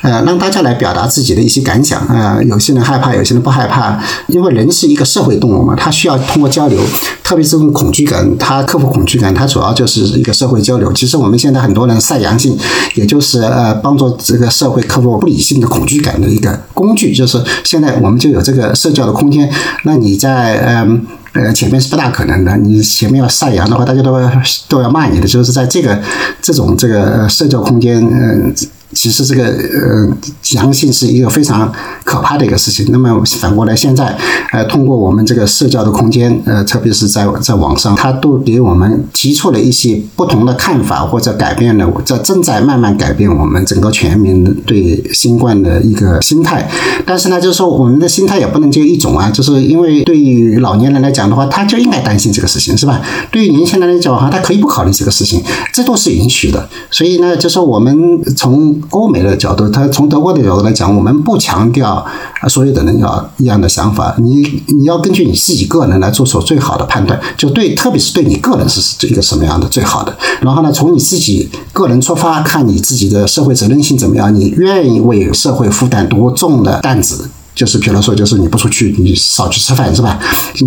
呃让大家来表达自己的一些感想啊。有些人害怕，有些人不害怕，因为人是一个社会动物嘛，他需要通过交流，特别是这种恐惧感，他克服恐惧感，他主要就是一个社会交流。其实我们现在很多人晒阳性，也就是呃帮助这个社会克服不理性的恐惧感的一个工具，就是现在我们就有这个社交的空间。那你在嗯。呃前面是不大可能的。你前面要晒阳的话，大家都都要骂你的。就是在这个这种这个社交空间，嗯。其实这个呃，阳性是一个非常可怕的一个事情。那么反过来，现在呃，通过我们这个社交的空间，呃，特别是在在网上，它都给我们提出了一些不同的看法，或者改变了，这正在慢慢改变我们整个全民对新冠的一个心态。但是呢，就是说我们的心态也不能就一种啊，就是因为对于老年人来讲的话，他就应该担心这个事情，是吧？对于年轻人来讲的话，他可以不考虑这个事情，这都是允许的。所以呢，就是我们从欧美的角度，他从德国的角度来讲，我们不强调所有的人要一样的想法，你你要根据你自己个人来做出最好的判断，就对，特别是对你个人是一个什么样的最好的。然后呢，从你自己个人出发，看你自己的社会责任心怎么样，你愿意为社会负担多重的担子。就是比如说，就是你不出去，你少去吃饭，是吧？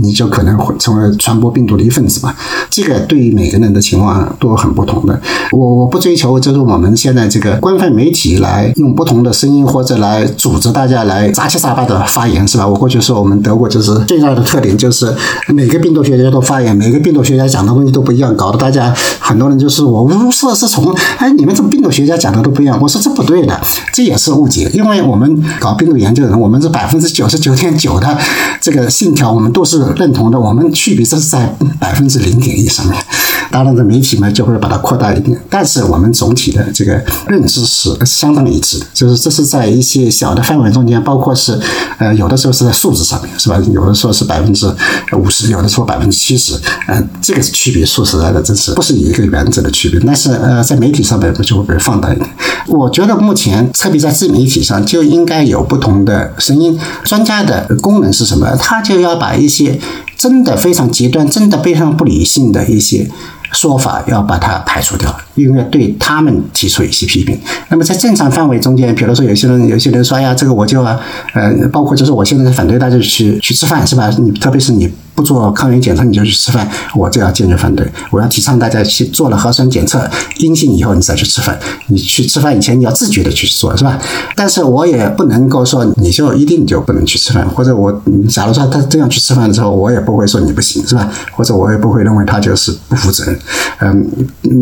你就可能会成为传播病毒的一份子嘛。这个对于每个人的情况都很不同的。我我不追求就是我们现在这个官方媒体来用不同的声音或者来组织大家来杂七杂八的发言，是吧？我过去说我们德国就是最大的特点就是每个病毒学家都发言，每个病毒学家讲的东西都不一样，搞得大家很多人就是我无所是从。哎，你们这病毒学家讲的都不一样，我说这不对的，这也是误解，因为我们搞病毒研究的人，我们是。百分之九十九点九的这个信条，我们都是认同的。我们区别这是在百分之零点一上面。当然，这媒体呢就会把它扩大一点，但是我们总体的这个认知是相当一致的。就是这是在一些小的范围中间，包括是呃有的时候是在数字上面，是吧？有的说是百分之五十，有的说百分之七十。呃，这个区别说实在的，真是不是一个原则的区别。但是呃，在媒体上面就会被放大一点。我觉得目前特别在自媒体上就应该有不同的声音。专家的功能是什么？他就要把一些真的非常极端、真的非常不理性的一些。说法要把它排除掉，因为对他们提出一些批评。那么在正常范围中间，比如说有些人，有些人说呀，这个我就啊，呃，包括就是我现在反对大家去去吃饭，是吧？你特别是你不做抗原检测你就去吃饭，我就要坚决反对。我要提倡大家去做了核酸检测阴性以后，你再去吃饭。你去吃饭以前，你要自觉的去做，是吧？但是我也不能够说你就一定就不能去吃饭，或者我假如说他这样去吃饭的时候，我也不会说你不行，是吧？或者我也不会认为他就是不负责任。嗯，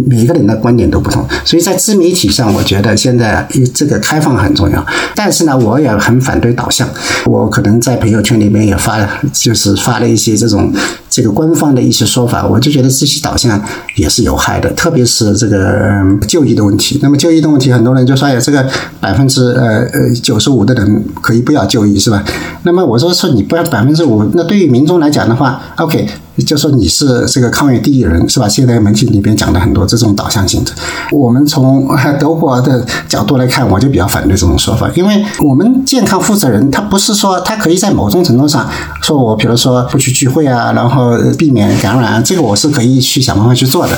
每一个人的观点都不同，所以在自媒体上，我觉得现在这个开放很重要。但是呢，我也很反对导向。我可能在朋友圈里面也发，就是发了一些这种这个官方的一些说法，我就觉得这些导向也是有害的，特别是这个就医的问题。那么就医的问题，很多人就说呀，这个百分之呃呃九十五的人可以不要就医，是吧？那么我说说你不要百分之五，那对于民众来讲的话，OK。就说你是这个抗疫第一人是吧？现在媒体里边讲的很多这种导向性质，我们从德国的角度来看，我就比较反对这种说法，因为我们健康负责人他不是说他可以在某种程度上说我比如说不去聚会啊，然后避免感染，这个我是可以去想办法去做的。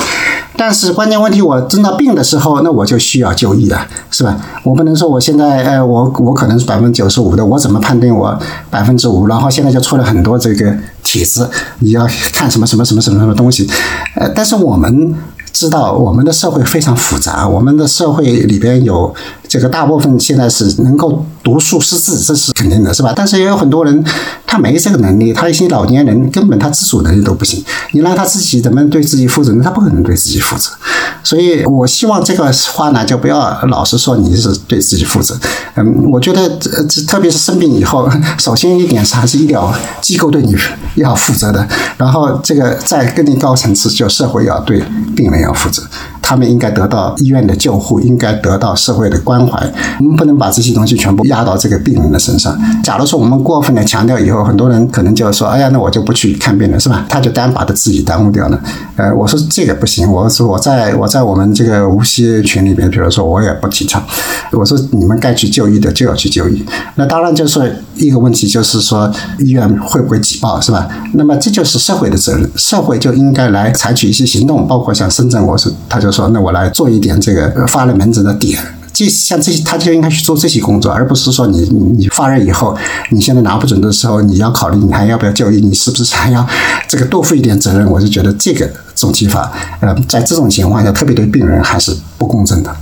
但是关键问题，我真到病的时候，那我就需要就医啊，是吧？我不能说我现在，呃，我我可能是百分之九十五的，我怎么判定我百分之五？然后现在就出了很多这个帖子，你要看什么什么什么什么什么东西，呃，但是我们知道，我们的社会非常复杂，我们的社会里边有。这个大部分现在是能够读书识字，这是肯定的，是吧？但是也有很多人他没这个能力，他一些老年人根本他自主能力都不行。你让他自己怎么对自己负责？他不可能对自己负责。所以我希望这个话呢，就不要老是说你是对自己负责。嗯，我觉得这特别是生病以后，首先一点是还是医疗机构对你要负责的，然后这个再更高层次，就社会要对病人要负责。他们应该得到医院的救护，应该得到社会的关怀。我们不能把这些东西全部压到这个病人的身上。假如说我们过分的强调以后，很多人可能就说：“哎呀，那我就不去看病了，是吧？”他就单把他自己耽误掉了。呃，我说这个不行。我说我在我在我们这个无锡群里边，比如说我也不提倡。我说你们该去就医的就要去就医。那当然就是一个问题，就是说医院会不会挤爆，是吧？那么这就是社会的责任，社会就应该来采取一些行动，包括像深圳，我是他就说，那我来做一点这个发热门诊的点，这像这些他就应该去做这些工作，而不是说你你发热以后，你现在拿不准的时候，你要考虑你还要不要就医，你是不是还要这个多负一点责任？我就觉得这个总体法，呃，在这种情况下，特别对病人还是不公正的。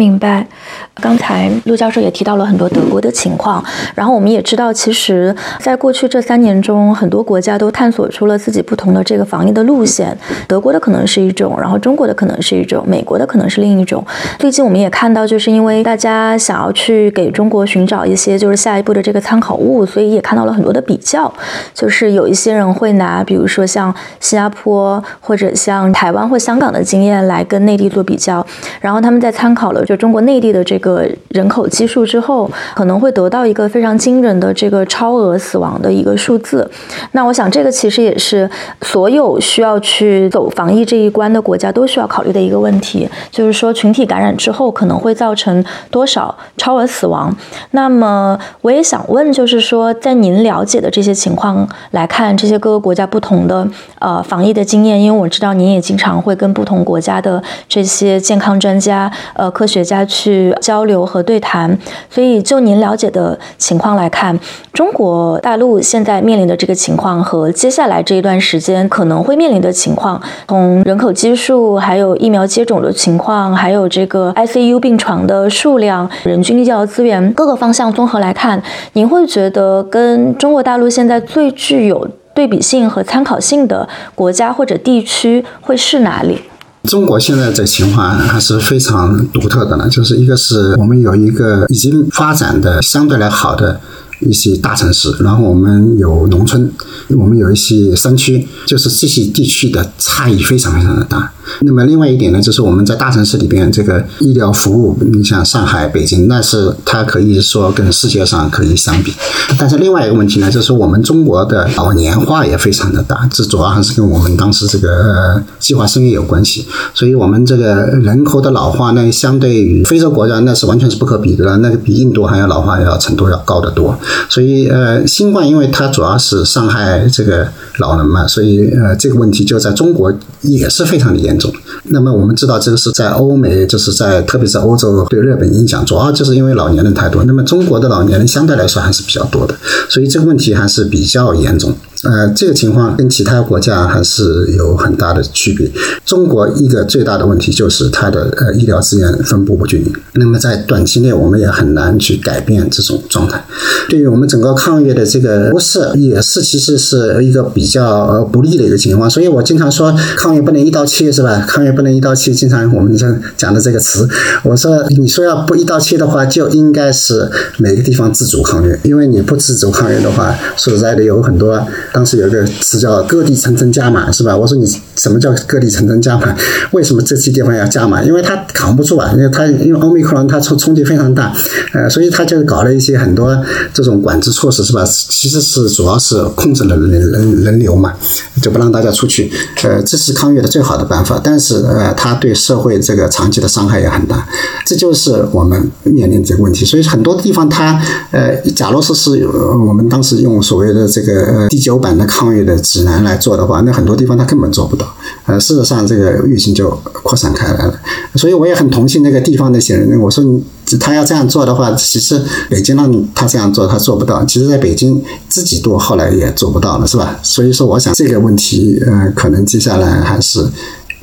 明白，刚才陆教授也提到了很多德国的情况，然后我们也知道，其实，在过去这三年中，很多国家都探索出了自己不同的这个防疫的路线。德国的可能是一种，然后中国的可能是一种，美国的可能是另一种。最近我们也看到，就是因为大家想要去给中国寻找一些就是下一步的这个参考物，所以也看到了很多的比较。就是有一些人会拿，比如说像新加坡或者像台湾或香港的经验来跟内地做比较，然后他们在参考了。就中国内地的这个人口基数之后，可能会得到一个非常惊人的这个超额死亡的一个数字。那我想，这个其实也是所有需要去走防疫这一关的国家都需要考虑的一个问题，就是说群体感染之后可能会造成多少超额死亡。那么，我也想问，就是说，在您了解的这些情况来看，这些各个国家不同的呃防疫的经验，因为我知道您也经常会跟不同国家的这些健康专家呃科。学学家去交流和对谈，所以就您了解的情况来看，中国大陆现在面临的这个情况和接下来这一段时间可能会面临的情况，从人口基数、还有疫苗接种的情况、还有这个 ICU 病床的数量、人均医疗资源各个方向综合来看，您会觉得跟中国大陆现在最具有对比性和参考性的国家或者地区会是哪里？中国现在的情况还是非常独特的呢，就是一个是我们有一个已经发展的相对来好的一些大城市，然后我们有农村，我们有一些山区，就是这些地区的差异非常非常的大。那么另外一点呢，就是我们在大城市里边，这个医疗服务，你像上海、北京，那是它可以说跟世界上可以相比。但是另外一个问题呢，就是我们中国的老年化也非常的大，这主要还是跟我们当时这个计划生育有关系。所以我们这个人口的老化呢，相对于非洲国家那是完全是不可比的，那个比印度还要老化要程度要高得多。所以呃，新冠因为它主要是伤害这个老人嘛，所以呃这个问题就在中国也是非常的严重。那么我们知道，这个是在欧美，就是在特别是欧洲对日本影响，主要就是因为老年人太多。那么中国的老年人相对来说还是比较多的，所以这个问题还是比较严重。呃，这个情况跟其他国家还是有很大的区别。中国一个最大的问题就是它的呃医疗资源分布不均匀。那么在短期内，我们也很难去改变这种状态。对于我们整个抗疫的这个不是，也是其实是一个比较不利的一个情况。所以我经常说，抗疫不能一刀切，是吧？抗疫不能一刀切。经常我们讲讲的这个词，我说你说要不一刀切的话，就应该是每个地方自主抗疫。因为你不自主抗疫的话，说实在的，有很多。当时有一个词叫“各地层层加码”，是吧？我说你什么叫“各地层层加码”？为什么这些地方要加码？因为它扛不住啊！因为它因为欧米克戎它冲冲击非常大，呃，所以它就搞了一些很多这种管制措施，是吧？其实是主要是控制了人人人流嘛，就不让大家出去。呃，这是抗疫的最好的办法，但是呃，它对社会这个长期的伤害也很大。这就是我们面临这个问题。所以很多地方它呃，假如说是我们当时用所谓的这个第九。版的抗疫的指南来做的话，那很多地方他根本做不到。呃，事实上这个疫情就扩散开来了。所以我也很同情那个地方那些人。我说你他要这样做的话，其实北京让他这样做，他做不到。其实在北京自己做，后来也做不到了，是吧？所以说，我想这个问题，呃，可能接下来还是，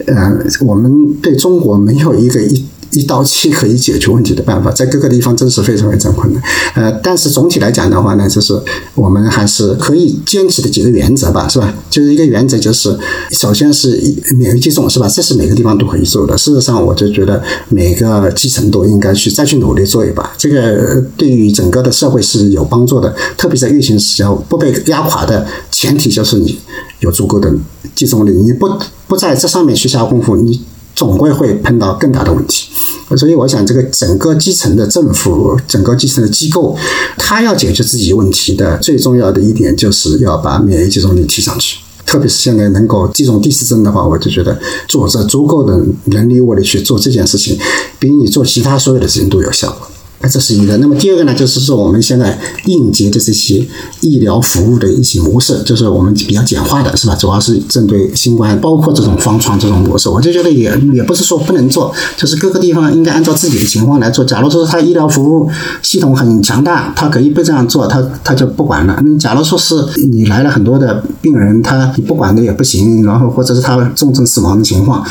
呃，我们对中国没有一个一。一刀切可以解决问题的办法，在各个地方真是非常非常困难。呃，但是总体来讲的话呢，就是我们还是可以坚持的几个原则吧，是吧？就是一个原则，就是首先是免疫接种，是吧？这是每个地方都可以做的。事实上，我就觉得每个基层都应该去再去努力做一把，这个对于整个的社会是有帮助的。特别在疫情时候不被压垮的前提，就是你有足够的接种率，你不不在这上面去下功夫，你。总归会碰到更大的问题。所以，我想这个整个基层的政府、整个基层的机构，他要解决自己问题的最重要的一点，就是要把免疫接种率提上去。特别是现在能够接种第四针的话，我就觉得做着足够的人力物力去做这件事情，比你做其他所有的事情都有效果。那这是一个。那么第二个呢，就是说我们现在应急的这些医疗服务的一些模式，就是我们比较简化的，是吧？主要是针对新冠，包括这种方舱这种模式，我就觉得也也不是说不能做，就是各个地方应该按照自己的情况来做。假如说他医疗服务系统很强大，他可以不这样做，他他就不管了。那假如说是你来了很多的病人，他你不管的也不行，然后或者是他重症死亡的情况，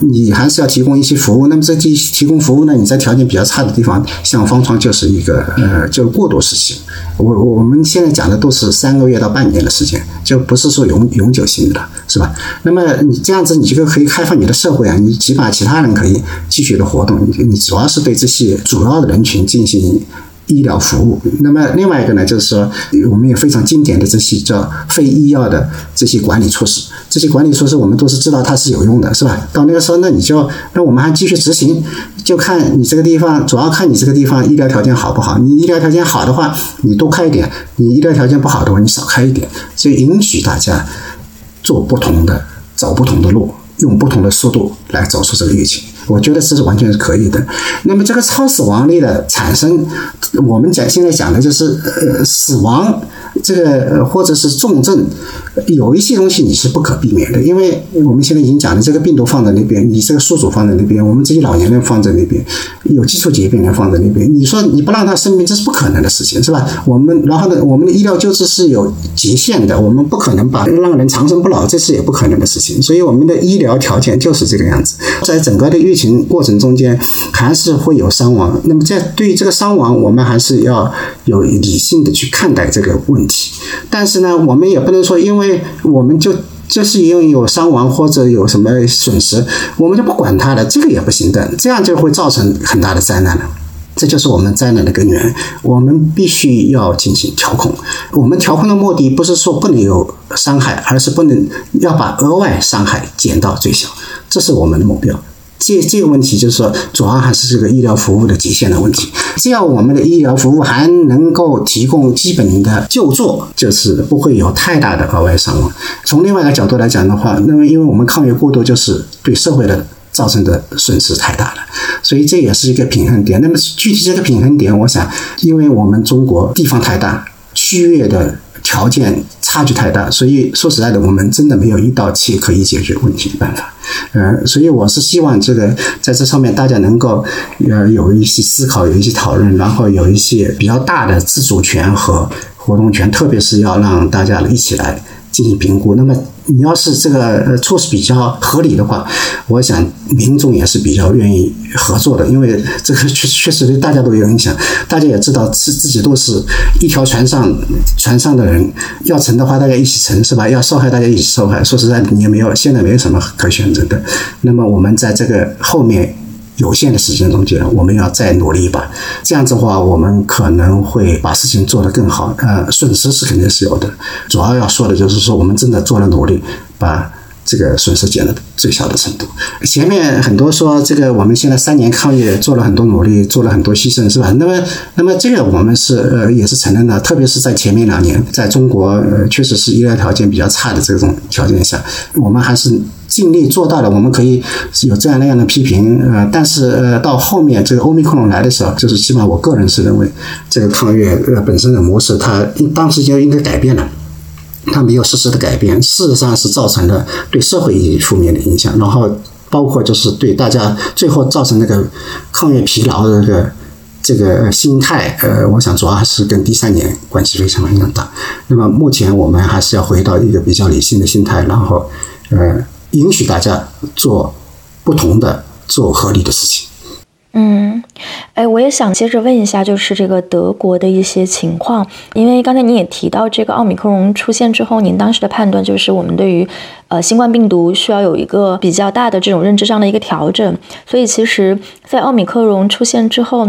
你还是要提供一些服务。那么这提提供服务呢，你在条件比较差的地方，像方舱就是一个呃，就过渡时期。我我们现在讲的都是三个月到半年的时间，就不是说永永久性的了，是吧？那么你这样子，你这个可以开放你的社会啊，你起码其他人可以继续的活动。你你主要是对这些主要的人群进行。医疗服务，那么另外一个呢，就是说我们有非常经典的这些叫非医药的这些管理措施，这些管理措施我们都是知道它是有用的，是吧？到那个时候，那你就那我们还继续执行，就看你这个地方，主要看你这个地方医疗条件好不好。你医疗条件好的话，你多开一点；你医疗条件不好的话，你少开一点。所以允许大家做不同的、走不同的路，用不同的速度来走出这个疫情。我觉得这是完全是可以的。那么这个超死亡率的产生，我们讲现在讲的就是呃死亡。这个或者是重症，有一些东西你是不可避免的，因为我们现在已经讲的这个病毒放在那边，你这个宿主放在那边，我们这些老年人放在那边，有基础疾病人放在那边，你说你不让他生病，这是不可能的事情，是吧？我们然后呢，我们的医疗救治是有极限的，我们不可能把让人长生不老，这是也不可能的事情。所以我们的医疗条件就是这个样子，在整个的疫情过程中间，还是会有伤亡。那么在对于这个伤亡，我们还是要有理性的去看待这个问题。但是呢，我们也不能说，因为我们就就是因为有伤亡或者有什么损失，我们就不管它了，这个也不行的，这样就会造成很大的灾难了。这就是我们灾难的根源，我们必须要进行调控。我们调控的目的不是说不能有伤害，而是不能要把额外伤害减到最小，这是我们的目标。这这个问题就是说，主要还是这个医疗服务的极限的问题。只要我们的医疗服务还能够提供基本的救助，就是不会有太大的额外伤亡。从另外一个角度来讲的话，那么因为我们抗疫过度，就是对社会的造成的损失太大了，所以这也是一个平衡点。那么具体这个平衡点，我想，因为我们中国地方太大，区域的。条件差距太大，所以说实在的，我们真的没有一刀切可以解决问题的办法。呃，所以我是希望这个在这上面大家能够呃有一些思考，有一些讨论，然后有一些比较大的自主权和活动权，特别是要让大家一起来。进行评估。那么，你要是这个措施比较合理的话，我想民众也是比较愿意合作的，因为这个确确实对大家都有影响。大家也知道，自自己都是一条船上船上的人，要沉的话，大家一起沉，是吧？要受害，大家一起受害。说实在，你也没有现在没有什么可选择的。那么，我们在这个后面。有限的时间中间，我们要再努力一把。这样子的话，我们可能会把事情做得更好。呃，损失是肯定是有的。主要要说的就是说，我们真的做了努力，把这个损失减到最小的程度。前面很多说这个，我们现在三年抗疫做了很多努力，做了很多牺牲，是吧？那么，那么这个我们是呃也是承认的。特别是在前面两年，在中国呃确实是医疗条件比较差的这种条件下，我们还是。尽力做到了，我们可以有这样那样的批评，呃，但是呃，到后面这个欧米克隆来的时候，就是起码我个人是认为，这个抗疫呃本身的模式，它当时就应该改变了，它没有实时的改变，事实上是造成了对社会一负面的影响，然后包括就是对大家最后造成那个抗疫疲劳的这个这个心态，呃，我想主要还是跟第三年关系非常非常大。那么目前我们还是要回到一个比较理性的心态，然后呃。允许大家做不同的、做合理的事情。嗯，哎，我也想接着问一下，就是这个德国的一些情况，因为刚才你也提到这个奥密克戎出现之后，您当时的判断就是我们对于呃新冠病毒需要有一个比较大的这种认知上的一个调整，所以其实，在奥密克戎出现之后。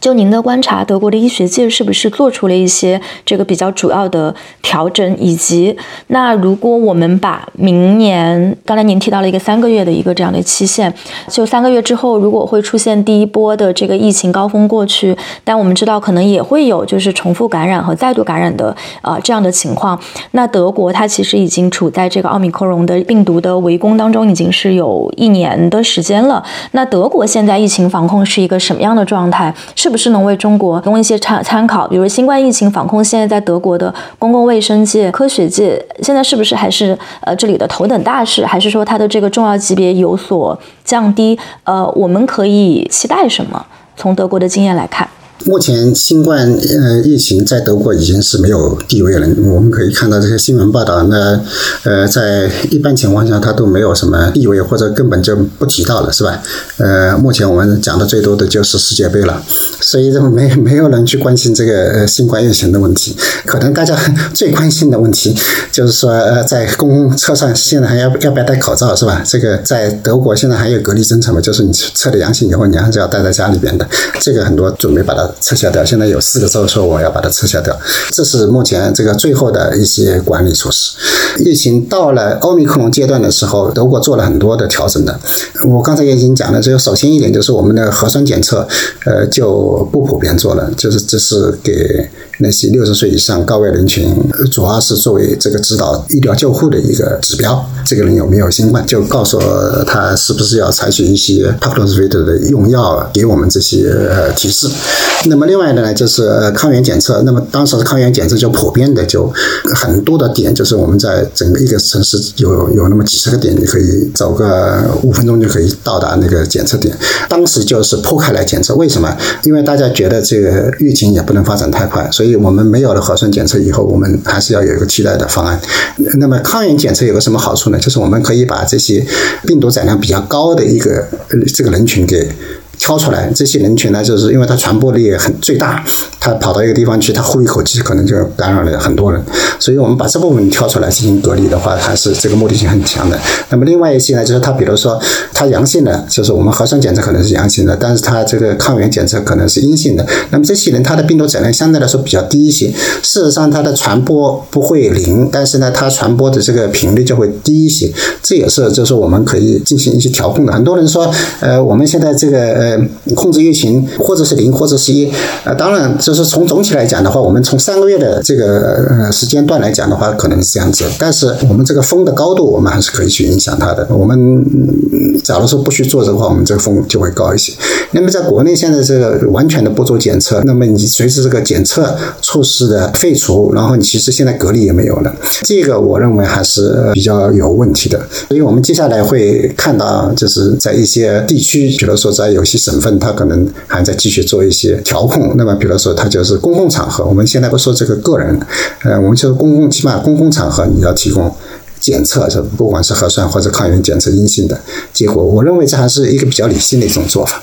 就您的观察，德国的医学界是不是做出了一些这个比较主要的调整？以及，那如果我们把明年，刚才您提到了一个三个月的一个这样的期限，就三个月之后，如果会出现第一波的这个疫情高峰过去，但我们知道可能也会有就是重复感染和再度感染的呃这样的情况。那德国它其实已经处在这个奥密克戎的病毒的围攻当中，已经是有一年的时间了。那德国现在疫情防控是一个什么样的状态？是不是能为中国提供一些参参考？比如新冠疫情防控，现在在德国的公共卫生界、科学界，现在是不是还是呃这里的头等大事？还是说它的这个重要级别有所降低？呃，我们可以期待什么？从德国的经验来看。目前新冠呃疫情在德国已经是没有地位了。我们可以看到这些新闻报道，那呃在一般情况下它都没有什么地位，或者根本就不提到了，是吧？呃，目前我们讲的最多的就是世界杯了，所以没没有人去关心这个呃新冠疫情的问题。可能大家最关心的问题就是说，呃，在公共车上现在还要要不要戴口罩，是吧？这个在德国现在还有隔离政策嘛，就是你测了阳性以后，你还是要待在家里边的。这个很多准备把它。撤销掉，现在有四个州说我要把它撤销掉，这是目前这个最后的一些管理措施。疫情到了奥密克戎阶段的时候，德国做了很多的调整的。我刚才也已经讲了，这个首先一点就是我们的核酸检测，呃，就不普遍做了，就是这是给。那些六十岁以上高危人群，主要是作为这个指导医疗救护的一个指标。这个人有没有新冠，就告诉他是不是要采取一些帕克洛斯维特的用药，给我们这些呃提示。那么另外的呢，就是抗原检测。那么当时抗原检测就普遍的，就很多的点，就是我们在整个一个城市有有那么几十个点，你可以走个五分钟就可以到达那个检测点。当时就是铺开来检测，为什么？因为大家觉得这个疫情也不能发展太快，所以。所以我们没有了核酸检测以后，我们还是要有一个替代的方案。那么抗原检测有个什么好处呢？就是我们可以把这些病毒载量比较高的一个这个人群给。挑出来这些人群呢，就是因为它传播力很最大，它跑到一个地方去，它呼一口气可能就感染了很多人，所以我们把这部分挑出来进行隔离的话，还是这个目的性很强的。那么另外一些呢，就是它比如说它阳性的，就是我们核酸检测可能是阳性的，但是它这个抗原检测可能是阴性的。那么这些人他的病毒载量相对来说比较低一些，事实上它的传播不会零，但是呢，它传播的这个频率就会低一些。这也是就是我们可以进行一些调控的。很多人说，呃，我们现在这个。呃控制疫情，或者是零，或者是一，呃，当然，就是从总体来讲的话，我们从三个月的这个呃时间段来讲的话，可能是这样子。但是我们这个风的高度，我们还是可以去影响它的。我们假如说不去做的话，我们这个风就会高一些。那么在国内现在这个完全的不做检测，那么你随着这个检测措施的废除，然后你其实现在隔离也没有了，这个我认为还是比较有问题的。所以我们接下来会看到，就是在一些地区，比如说在有些。省份他可能还在继续做一些调控，那么比如说他就是公共场合，我们现在不说这个个人，呃，我们就公共，起码公共场合你要提供检测，是不管是核酸或者抗原检测阴性的结果，我认为这还是一个比较理性的一种做法。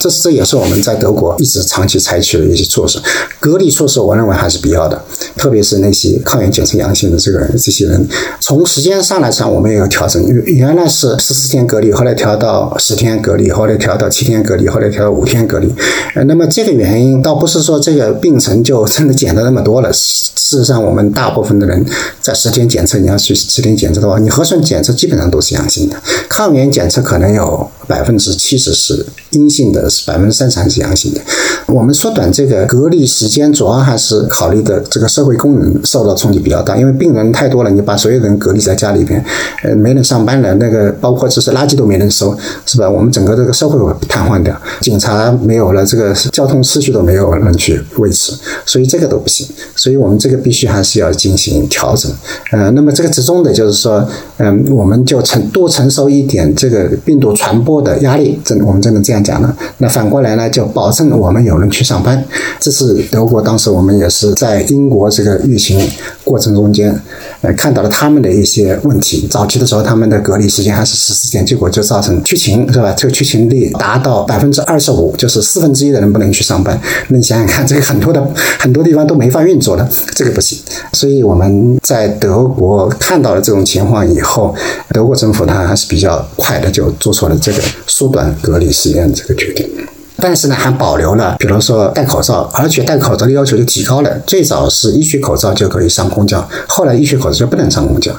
这是这也是我们在德国一直长期采取的一些措施，隔离措施我认为还是必要的，特别是那些抗原检测阳性的这个人，这些人从时间上来讲，我们也有调整，因为原来是十四天隔离，后来调到十天隔离，后来调到七天隔离，后来调到五天隔离。呃，那么这个原因倒不是说这个病程就 真的减的那么多了，事实上我们大部分的人在十天检测，你要去十天检测的话，你核酸检测基本上都是阳性的，抗原检测可能有百分之七十是阴性的。是百分之三十还是阳性的？我们缩短这个隔离时间，主要还是考虑的这个社会功能受到冲击比较大，因为病人太多了，你把所有人隔离在家里边，呃，没人上班了，那个包括就是垃圾都没人收，是吧？我们整个这个社会瘫痪掉，警察没有了，这个交通秩序都没有人去维持，所以这个都不行，所以我们这个必须还是要进行调整。呃，那么这个之中的就是说，嗯，我们就承多承受一点这个病毒传播的压力，真我们真的这样讲了。那反过来呢，就保证我们有人去上班。这是德国当时我们也是在英国这个疫情过程中间，呃，看到了他们的一些问题。早期的时候，他们的隔离时间还是十四天，结果就造成缺勤，是吧？这个缺勤率达到百分之二十五，就是四分之一的人不能去上班。那你想想看，这个很多的很多地方都没法运作了，这个不行。所以我们在德国看到了这种情况以后，德国政府它还是比较快的就做出了这个缩短隔离时间这个决定。但是呢，还保留了，比如说戴口罩，而且戴口罩的要求就提高了。最早是医学口罩就可以上公交，后来医学口罩就不能上公交，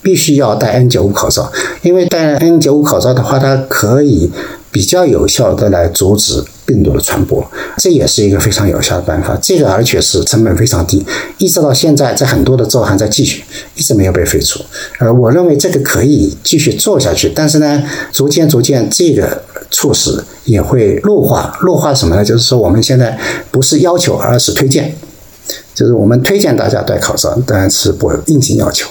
必须要戴 N 九五口罩，因为戴 N 九五口罩的话，它可以比较有效的来阻止病毒的传播，这也是一个非常有效的办法。这个而且是成本非常低，一直到现在，在很多的州还在继续，一直没有被废除。呃，我认为这个可以继续做下去，但是呢，逐渐逐渐这个措施也会弱化。弱化什么呢？就是说我们现在不是要求，而是推荐。就是我们推荐大家戴口罩，但是不硬性要求。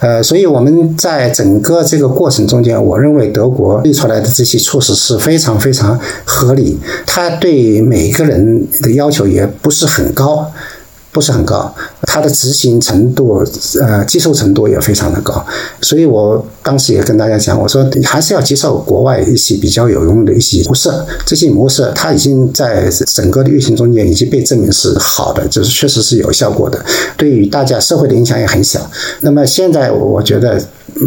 呃，所以我们在整个这个过程中间，我认为德国立出来的这些措施是非常非常合理，它对每个人的要求也不是很高。不是很高，它的执行程度，呃，接受程度也非常的高，所以我当时也跟大家讲，我说还是要接受国外一些比较有用的一些模式，这些模式它已经在整个的运行中间已经被证明是好的，就是确实是有效果的，对于大家社会的影响也很小。那么现在我觉得。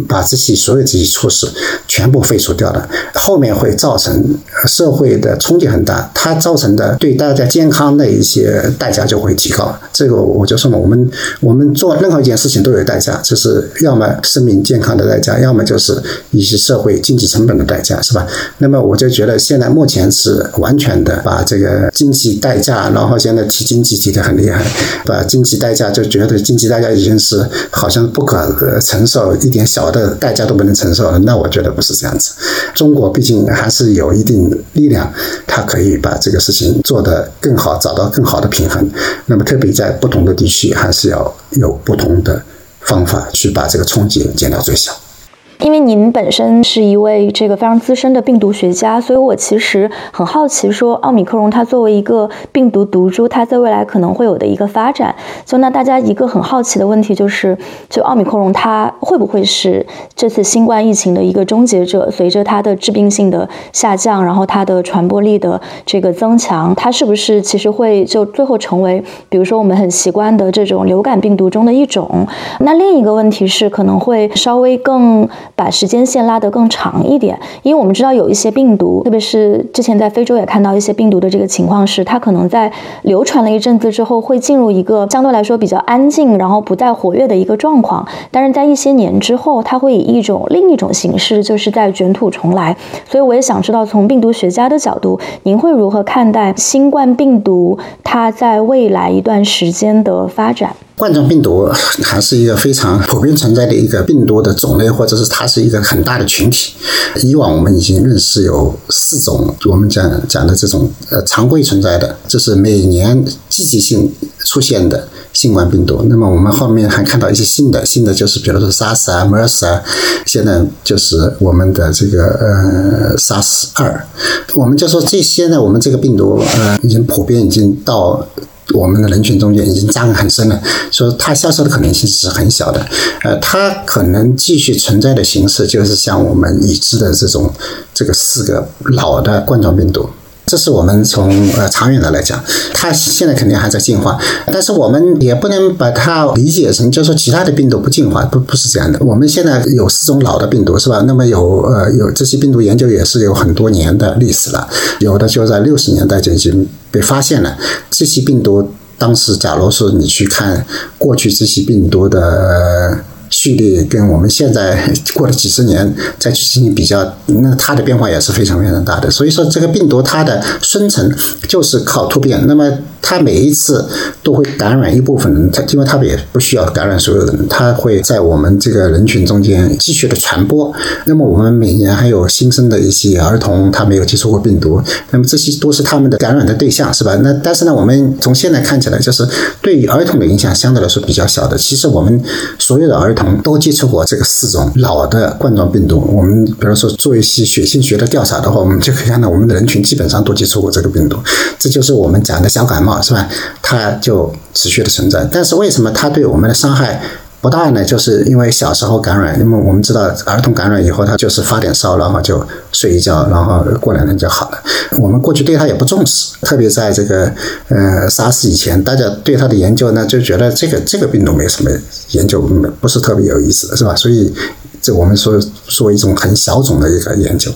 把这些所有这些措施全部废除掉了，后面会造成社会的冲击很大，它造成的对大家健康的一些代价就会提高。这个我就说嘛，我们我们做任何一件事情都有代价，就是要么生命健康的代价，要么就是一些社会经济成本的代价，是吧？那么我就觉得现在目前是完全的把这个经济代价，然后现在提经济提的很厉害，把经济代价就觉得经济代价已经是好像不可承受一点小。的代价都不能承受了，那我觉得不是这样子。中国毕竟还是有一定力量，它可以把这个事情做得更好，找到更好的平衡。那么，特别在不同的地区，还是要有不同的方法去把这个冲击减到最小。因为您本身是一位这个非常资深的病毒学家，所以我其实很好奇，说奥密克戎它作为一个病毒毒株，它在未来可能会有的一个发展。就那大家一个很好奇的问题就是，就奥密克戎它会不会是这次新冠疫情的一个终结者？随着它的致病性的下降，然后它的传播力的这个增强，它是不是其实会就最后成为，比如说我们很习惯的这种流感病毒中的一种？那另一个问题是，可能会稍微更。把时间线拉得更长一点，因为我们知道有一些病毒，特别是之前在非洲也看到一些病毒的这个情况是，它可能在流传了一阵子之后，会进入一个相对来说比较安静，然后不再活跃的一个状况。但是在一些年之后，它会以一种另一种形式，就是在卷土重来。所以我也想知道，从病毒学家的角度，您会如何看待新冠病毒它在未来一段时间的发展？冠状病毒还是一个非常普遍存在的一个病毒的种类，或者是它是一个很大的群体。以往我们已经认识有四种，我们讲讲的这种呃常规存在的，这是每年季节性出现的新冠病毒。那么我们后面还看到一些新的，新的就是比如说 SARS 啊、MERS 啊，现在就是我们的这个呃 SARS 二。我们就说这些呢，我们这个病毒呃已经普遍已经到。我们的人群中间已经扎根很深了，所以它消失的可能性是很小的。呃，它可能继续存在的形式就是像我们已知的这种这个四个老的冠状病毒。这是我们从呃长远的来讲，它现在肯定还在进化，但是我们也不能把它理解成就是说其他的病毒不进化，不不是这样的。我们现在有四种老的病毒是吧？那么有呃有这些病毒研究也是有很多年的历史了，有的就在六十年代就已经被发现了。这些病毒当时假如说你去看过去这些病毒的。序列跟我们现在过了几十年再去进行比较，那它的变化也是非常非常大的。所以说，这个病毒它的生成就是靠突变。那么它每一次都会感染一部分人，它因为它也不需要感染所有人，它会在我们这个人群中间继续的传播。那么我们每年还有新生的一些儿童，他没有接触过病毒，那么这些都是他们的感染的对象，是吧？那但是呢，我们从现在看起来，就是对于儿童的影响相对来说比较小的。其实我们所有的儿童。都接触过这个四种老的冠状病毒。我们比如说做一些血清学的调查的话，我们就可以看到我们的人群基本上都接触过这个病毒。这就是我们讲的小感冒，是吧？它就持续的存在。但是为什么它对我们的伤害？不大呢，就是因为小时候感染，因为我们知道儿童感染以后，他就是发点烧，然后就睡一觉，然后过两天就好了。我们过去对他也不重视，特别在这个呃 SARS 以前，大家对他的研究呢，就觉得这个这个病毒没什么研究，不是特别有意思的，是吧？所以这我们说说一种很小众的一个研究。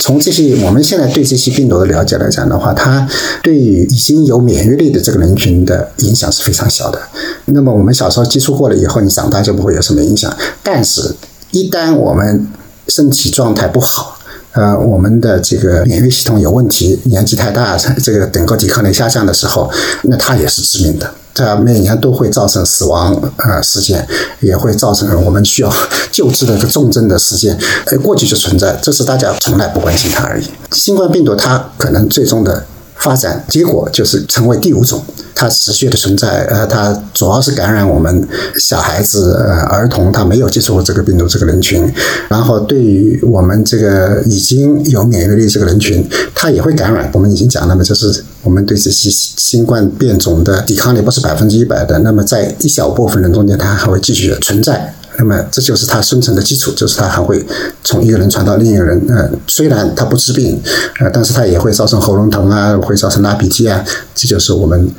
从这些我们现在对这些病毒的了解来讲的话，它对于已经有免疫力的这个人群的影响是非常小的。那么我们小时候接触过了以后，你长大就不会有什么影响。但是，一旦我们身体状态不好，呃，我们的这个免疫系统有问题，年纪太大，这个整个抵抗力下降的时候，那它也是致命的。它每年都会造成死亡呃事件，也会造成我们需要救治的重症的事件。哎，过去就存在，这是大家从来不关心它而已。新冠病毒它可能最终的。发展结果就是成为第五种，它持续的存在。呃，它主要是感染我们小孩子、呃儿童，他没有接触过这个病毒这个人群。然后对于我们这个已经有免疫力这个人群，它也会感染。我们已经讲了嘛，就是我们对这些新冠变种的抵抗力不是百分之一百的。那么在一小部分人中间，它还会继续存在。那么这就是它生存的基础，就是它还会从一个人传到另一个人。呃，虽然它不治病，呃，但是它也会造成喉咙疼啊，会造成拉鼻涕啊，这就是我们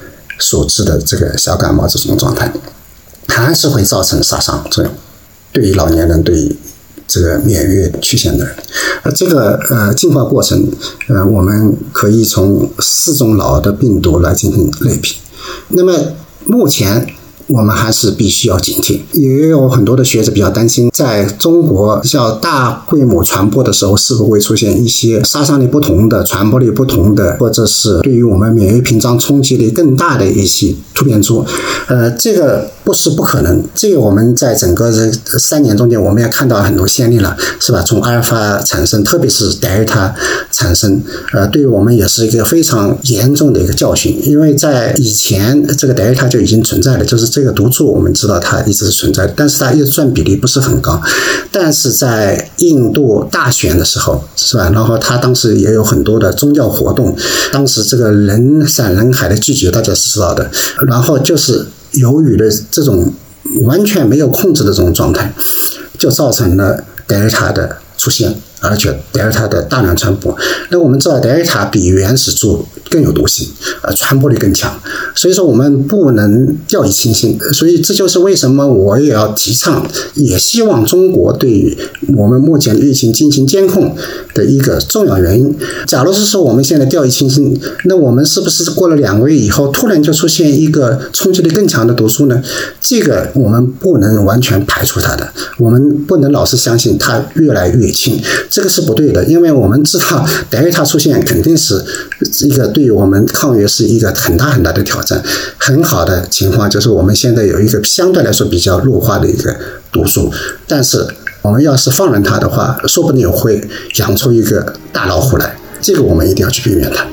所致的这个小感冒这种状态。还是会造成杀伤作用，对于老年人，对于这个免疫缺陷的人。呃，这个呃进化过程，呃，我们可以从四种老的病毒来进行类比。那么目前。我们还是必须要警惕，也有很多的学者比较担心，在中国较大规模传播的时候，是否会出现一些杀伤力不同的、传播力不同的，或者是对于我们免疫屏障冲击力更大的一些突变株？呃，这个。不是不可能，这个我们在整个这三年中间，我们也看到很多先例了，是吧？从阿尔法产生，特别是德尔塔产生，呃，对于我们也是一个非常严重的一个教训。因为在以前，这个德尔塔就已经存在了，就是这这个毒株，我们知道它一直是存在，但是它一直占比例不是很高。但是在印度大选的时候，是吧？然后他当时也有很多的宗教活动，当时这个人山人海的聚集，大家是知道的。然后就是。由于的这种完全没有控制的这种状态，就造成了德尔塔的出现。而且德尔塔的大量传播，那我们知道德尔塔比原始株更有毒性，呃，传播力更强，所以说我们不能掉以轻心。所以这就是为什么我也要提倡，也希望中国对于我们目前疫情进行监控的一个重要原因。假如是说我们现在掉以轻心，那我们是不是过了两个月以后，突然就出现一个冲击力更强的毒素呢？这个我们不能完全排除它的，我们不能老是相信它越来越轻。这个是不对的，因为我们知道德尔塔出现肯定是一个对于我们抗原是一个很大很大的挑战。很好的情况就是我们现在有一个相对来说比较弱化的一个毒素，但是我们要是放任它的话，说不定会养出一个大老虎来。这个我们一定要去避免它。